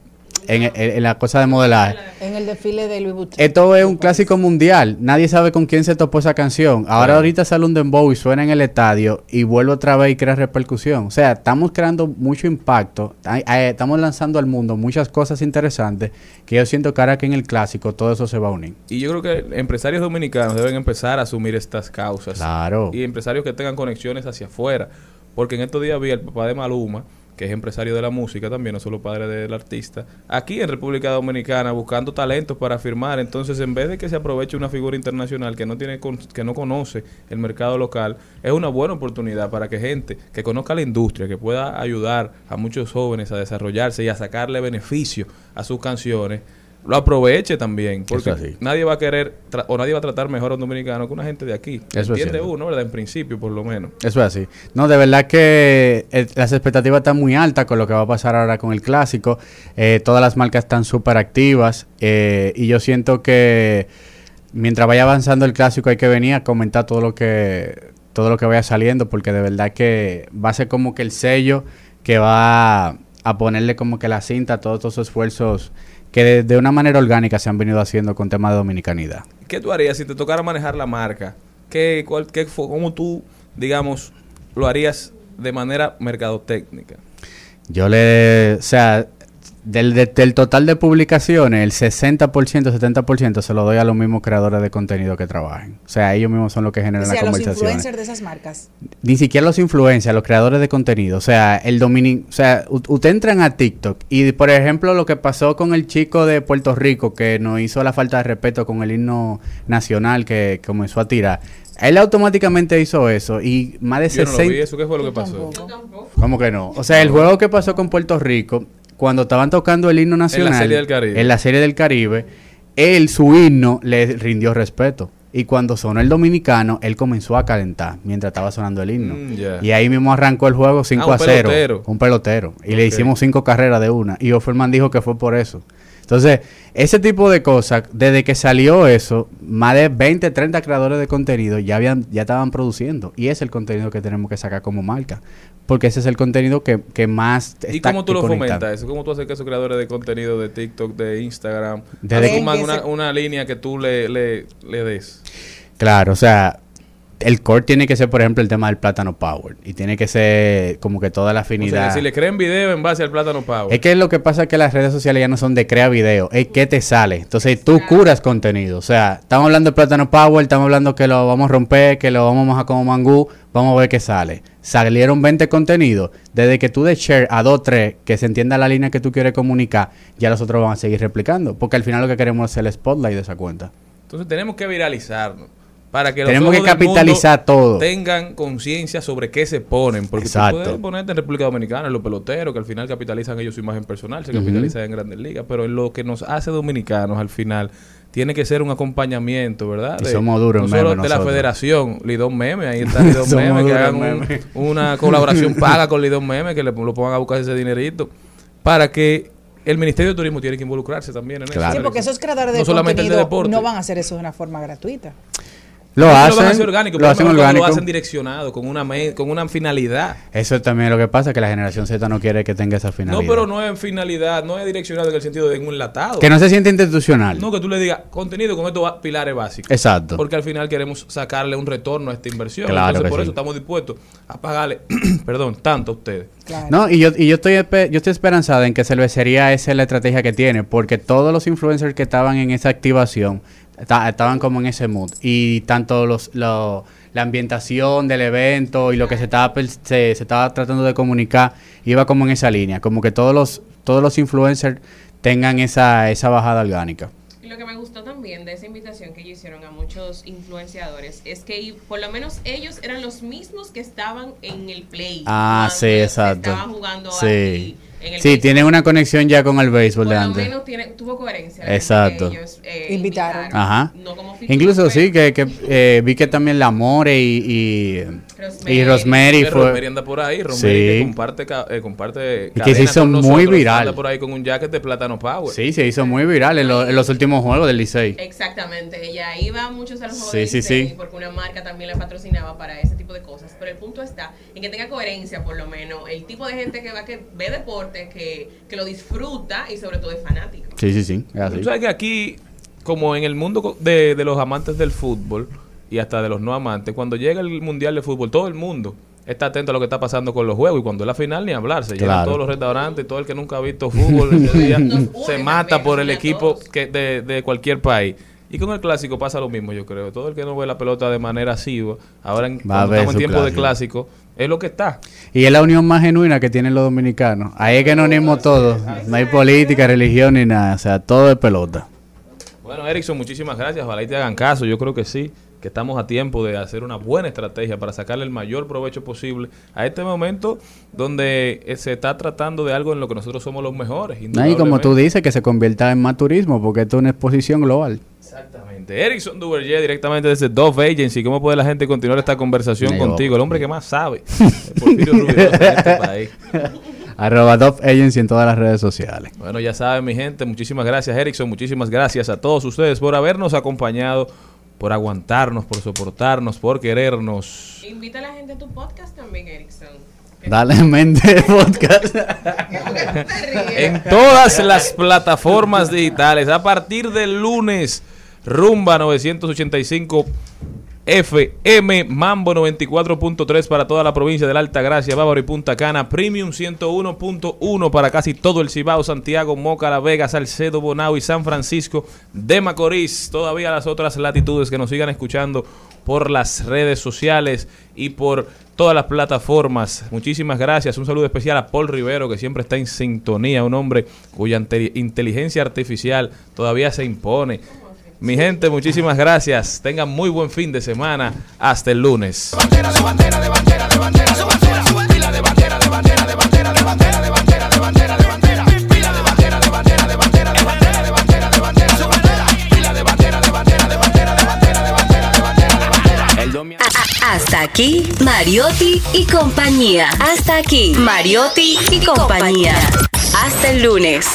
en, en- en la cosa de modelaje. En el desfile de Louis Vuitton. Esto es un clásico mundial. Nadie sabe con quién se topó esa canción. Ahora ahorita sale un dembow y suena en el estadio y vuelve otra vez y crea repercusión. O sea, estamos creando mucho impacto. Estamos lanzando al mundo muchas cosas interesantes que yo siento que ahora que en el clásico todo eso se va a unir. Y yo creo que empresarios dominicanos deben empezar a asumir estas causas. Claro. Y empresarios que tengan conexiones hacia afuera. Porque en estos días vi al papá de Maluma, que es empresario de la música también, no solo padre del artista, aquí en República Dominicana buscando talentos para firmar. Entonces, en vez de que se aproveche una figura internacional que no tiene que no conoce el mercado local, es una buena oportunidad para que gente que conozca la industria, que pueda ayudar a muchos jóvenes a desarrollarse y a sacarle beneficio a sus canciones, lo aproveche también, porque nadie va a querer o nadie va a tratar mejor a un dominicano que una gente de aquí. Eso es Entiende uno, ¿verdad? En principio, por lo menos. Eso es así. No, de verdad que eh, las expectativas están muy altas con lo que va a pasar ahora con el clásico. Eh, todas las marcas están súper activas eh, y yo siento que mientras vaya avanzando el clásico hay que venir a comentar todo lo que todo lo que vaya saliendo porque de verdad que va a ser como que el sello que va a ponerle como que la cinta a todos estos esfuerzos que de, de una manera orgánica se han venido haciendo con temas de dominicanidad. ¿Qué tú harías si te tocara manejar la marca? ¿Qué, cuál, qué ¿Cómo tú, digamos, lo harías de manera mercadotécnica? Yo le, o sea, del, de- del total de publicaciones, el 60%, 70% se lo doy a los mismos creadores de contenido que trabajen. O sea, ellos mismos son los que O generan sea, las los influencers de esas marcas. Ni siquiera los influencers, los creadores de contenido. O sea, el domini o sea, usted entran a TikTok y, por ejemplo, lo que pasó con el chico de Puerto Rico que nos hizo la falta de respeto con el himno nacional que comenzó a tirar. Él automáticamente hizo eso y más de Yo no lo 60... vi, ¿eso qué fue lo que pasó? ¿Cómo que no? O sea, el juego que pasó con Puerto Rico, cuando estaban tocando el himno nacional. Serie del Caribe. En la serie del Caribe, él, su himno, le rindió respeto. Y cuando sonó el dominicano, él comenzó a calentar mientras estaba sonando el himno. Mm. Y ahí mismo arrancó el juego 5 Ah, a 0. pelotero. Un pelotero. Y le hicimos cinco carreras de una. Y Offerman dijo que fue por eso. Entonces, ese tipo de cosas, desde que salió eso, más de 20, 30 creadores de contenido ya habían, ya estaban produciendo. Y es el contenido que tenemos que sacar como marca. Porque ese es el contenido que, que más ¿Y está cómo tú lo fomentas eso? ¿Cómo tú haces que esos creadores de contenido de TikTok, de Instagram, Desde- asuman Que una, una línea que tú le, le, le des? Claro, o sea, el core tiene que ser, por ejemplo, el tema del plátano power. Y tiene que ser como que toda la O sea, afinidad. si le creen video en base al plátano power. Es que lo que pasa es que las redes sociales ya no son de crea video, es que te sale. Entonces tú curas contenido. O sea, estamos hablando de Plátano Power, estamos hablando que lo vamos a romper, que lo vamos a mojar como mangú, vamos a ver qué sale. Salieron 20 contenidos. Desde que tú de share a 2, 3, que se entienda la línea que tú quieres comunicar, ya los otros van a seguir replicando. Porque al final lo que queremos es el spotlight de esa cuenta. Entonces tenemos que viralizarnos para que los Tenemos que capitalizar todo. tengan conciencia sobre qué se ponen. Porque Exacto. tú puedes ponerte en República Dominicana, en los peloteros, que al final capitalizan ellos su imagen personal, se capitalizan en grandes ligas, pero en lo que nos hace dominicanos al final tiene que ser un acompañamiento, ¿verdad? Y somos duros no solo meme de la federación, Lidón Meme, ahí está *laughs* Lidón Meme, que hagan en un- meme. *laughs* una colaboración paga *laughs* con Lidón Meme, que le, lo pongan a buscar ese dinerito, para que el Ministerio de Turismo tiene que involucrarse también en eso. Sí, porque esos creadores de No solamente el de contenido deporte. no van a hacer eso de una forma gratuita. Lo No hacen, van a hacer orgánico, lo hacen orgánico. Lo hacen direccionado, con una, con una finalidad. Eso es también lo que pasa, que la generación Z no quiere que tenga esa finalidad. No, pero no es en finalidad, no es direccionado en el sentido de un enlatado. Que no se siente institucional. No, que tú le digas contenido con estos pilares básicos. Exacto. Porque al final queremos sacarle un retorno a esta inversión. Claro Entonces, que por sí. eso estamos dispuestos a pagarle, *clears throat* perdón, tanto a ustedes. No, y yo, y yo estoy yo estoy esperanzado en que Cervecería esa es la estrategia que tiene, porque todos los influencers que estaban en esa activación estaban como en ese mood. Y tanto los, lo- la ambientación del evento y lo que se estaba, se, se estaba tratando de comunicar iba como en esa línea, como que todos los, todos los influencers tengan esa, esa bajada orgánica. Y lo que me gustó también de esa invitación que ellos hicieron a muchos influenciadores es que por lo menos ellos eran los mismos que estaban en el play. Ah, sí, exacto. estaban jugando Sí, aquí en el sí tienen una conexión ya con el béisbol Por de lo antes. menos tiene, tuvo coherencia. Exacto. ellos, eh, invitaron. Ajá. No como Incluso pero- sí, que, que eh, vi que también la More y, y, y Rosemary Que fue... Rosemary anda por ahí, Rosemary que Sí. comparte, eh, comparte Y que se hizo muy viral. Anda por ahí con un jacket de plátano power. Sí, se hizo muy viral en, lo- en los últimos juegos del Licey. Exactamente, ella iba muchos a los juegos Sí, del sí, Licey sí. porque una marca también la patrocinaba para ese tipo de cosas. Pero el punto está en que tenga coherencia, por lo menos, el tipo de gente que va que ve deporte, que, que lo disfruta y sobre todo es fanático. Sí, sí, sí. es así. Tú sabes que aquí, como en el mundo de, de los amantes del fútbol y hasta de los no amantes, cuando llega el mundial de fútbol, todo el mundo está atento a lo que está pasando con los juegos y cuando es la final ni hablar, se llenan Claro. todos los restaurantes, todo el que nunca ha visto fútbol ese día *laughs* se mata por el equipo que de, de cualquier país. Y con el clásico pasa lo mismo, yo creo. Todo el que no ve la pelota de manera asiva, ahora en, cuando estamos en tiempo de clásico. clásico, es lo que está. Y es la unión más genuina que tienen los dominicanos. Ahí es que nos unimos todos. No hay política, religión ni nada. O sea, todo es pelota. Bueno, Erickson, muchísimas gracias. Ojalá y te hagan caso. Yo creo que sí, que estamos a tiempo de hacer una buena estrategia para sacarle el mayor provecho posible a este momento donde eh, se está tratando de algo en lo que nosotros somos los mejores. Y como tú dices, que se convierta en más turismo, porque esto es una exposición global. Exactamente. Erickson Duverger, directamente desde Dove Agency. ¿Cómo puede la gente continuar esta conversación Digo, contigo? El hombre que más sabe. *laughs* Porfirio en este país. *laughs* Arroba Dove Agency en todas las redes sociales. Bueno, ya saben, mi gente, muchísimas gracias, Erickson. Muchísimas gracias a todos ustedes por habernos acompañado, por aguantarnos, por soportarnos, por querernos. Invita a la gente a tu podcast también, Erickson. Dale en *laughs* mente podcast. en todas las plataformas digitales. A partir del lunes, Rumba 985 FM, Mambo 94.3 para toda la provincia de la Alta Gracia, Bávaro y Punta Cana, Premium 101.1 para casi todo el Cibao, Santiago, Moca, La Vega, Salcedo, Bonao y San Francisco de Macorís. Todavía las otras latitudes que nos sigan escuchando por las redes sociales y por todas las plataformas. Muchísimas gracias. Un saludo especial a Paul Rivero, que siempre está en sintonía, un hombre cuya inte- inteligencia artificial todavía se impone. Mi gente, muchísimas gracias. Tengan muy buen fin de semana. Hasta el lunes. Hasta aquí, Mariotti y compañía. Hasta aquí, Mariotti y compañía. Hasta el lunes.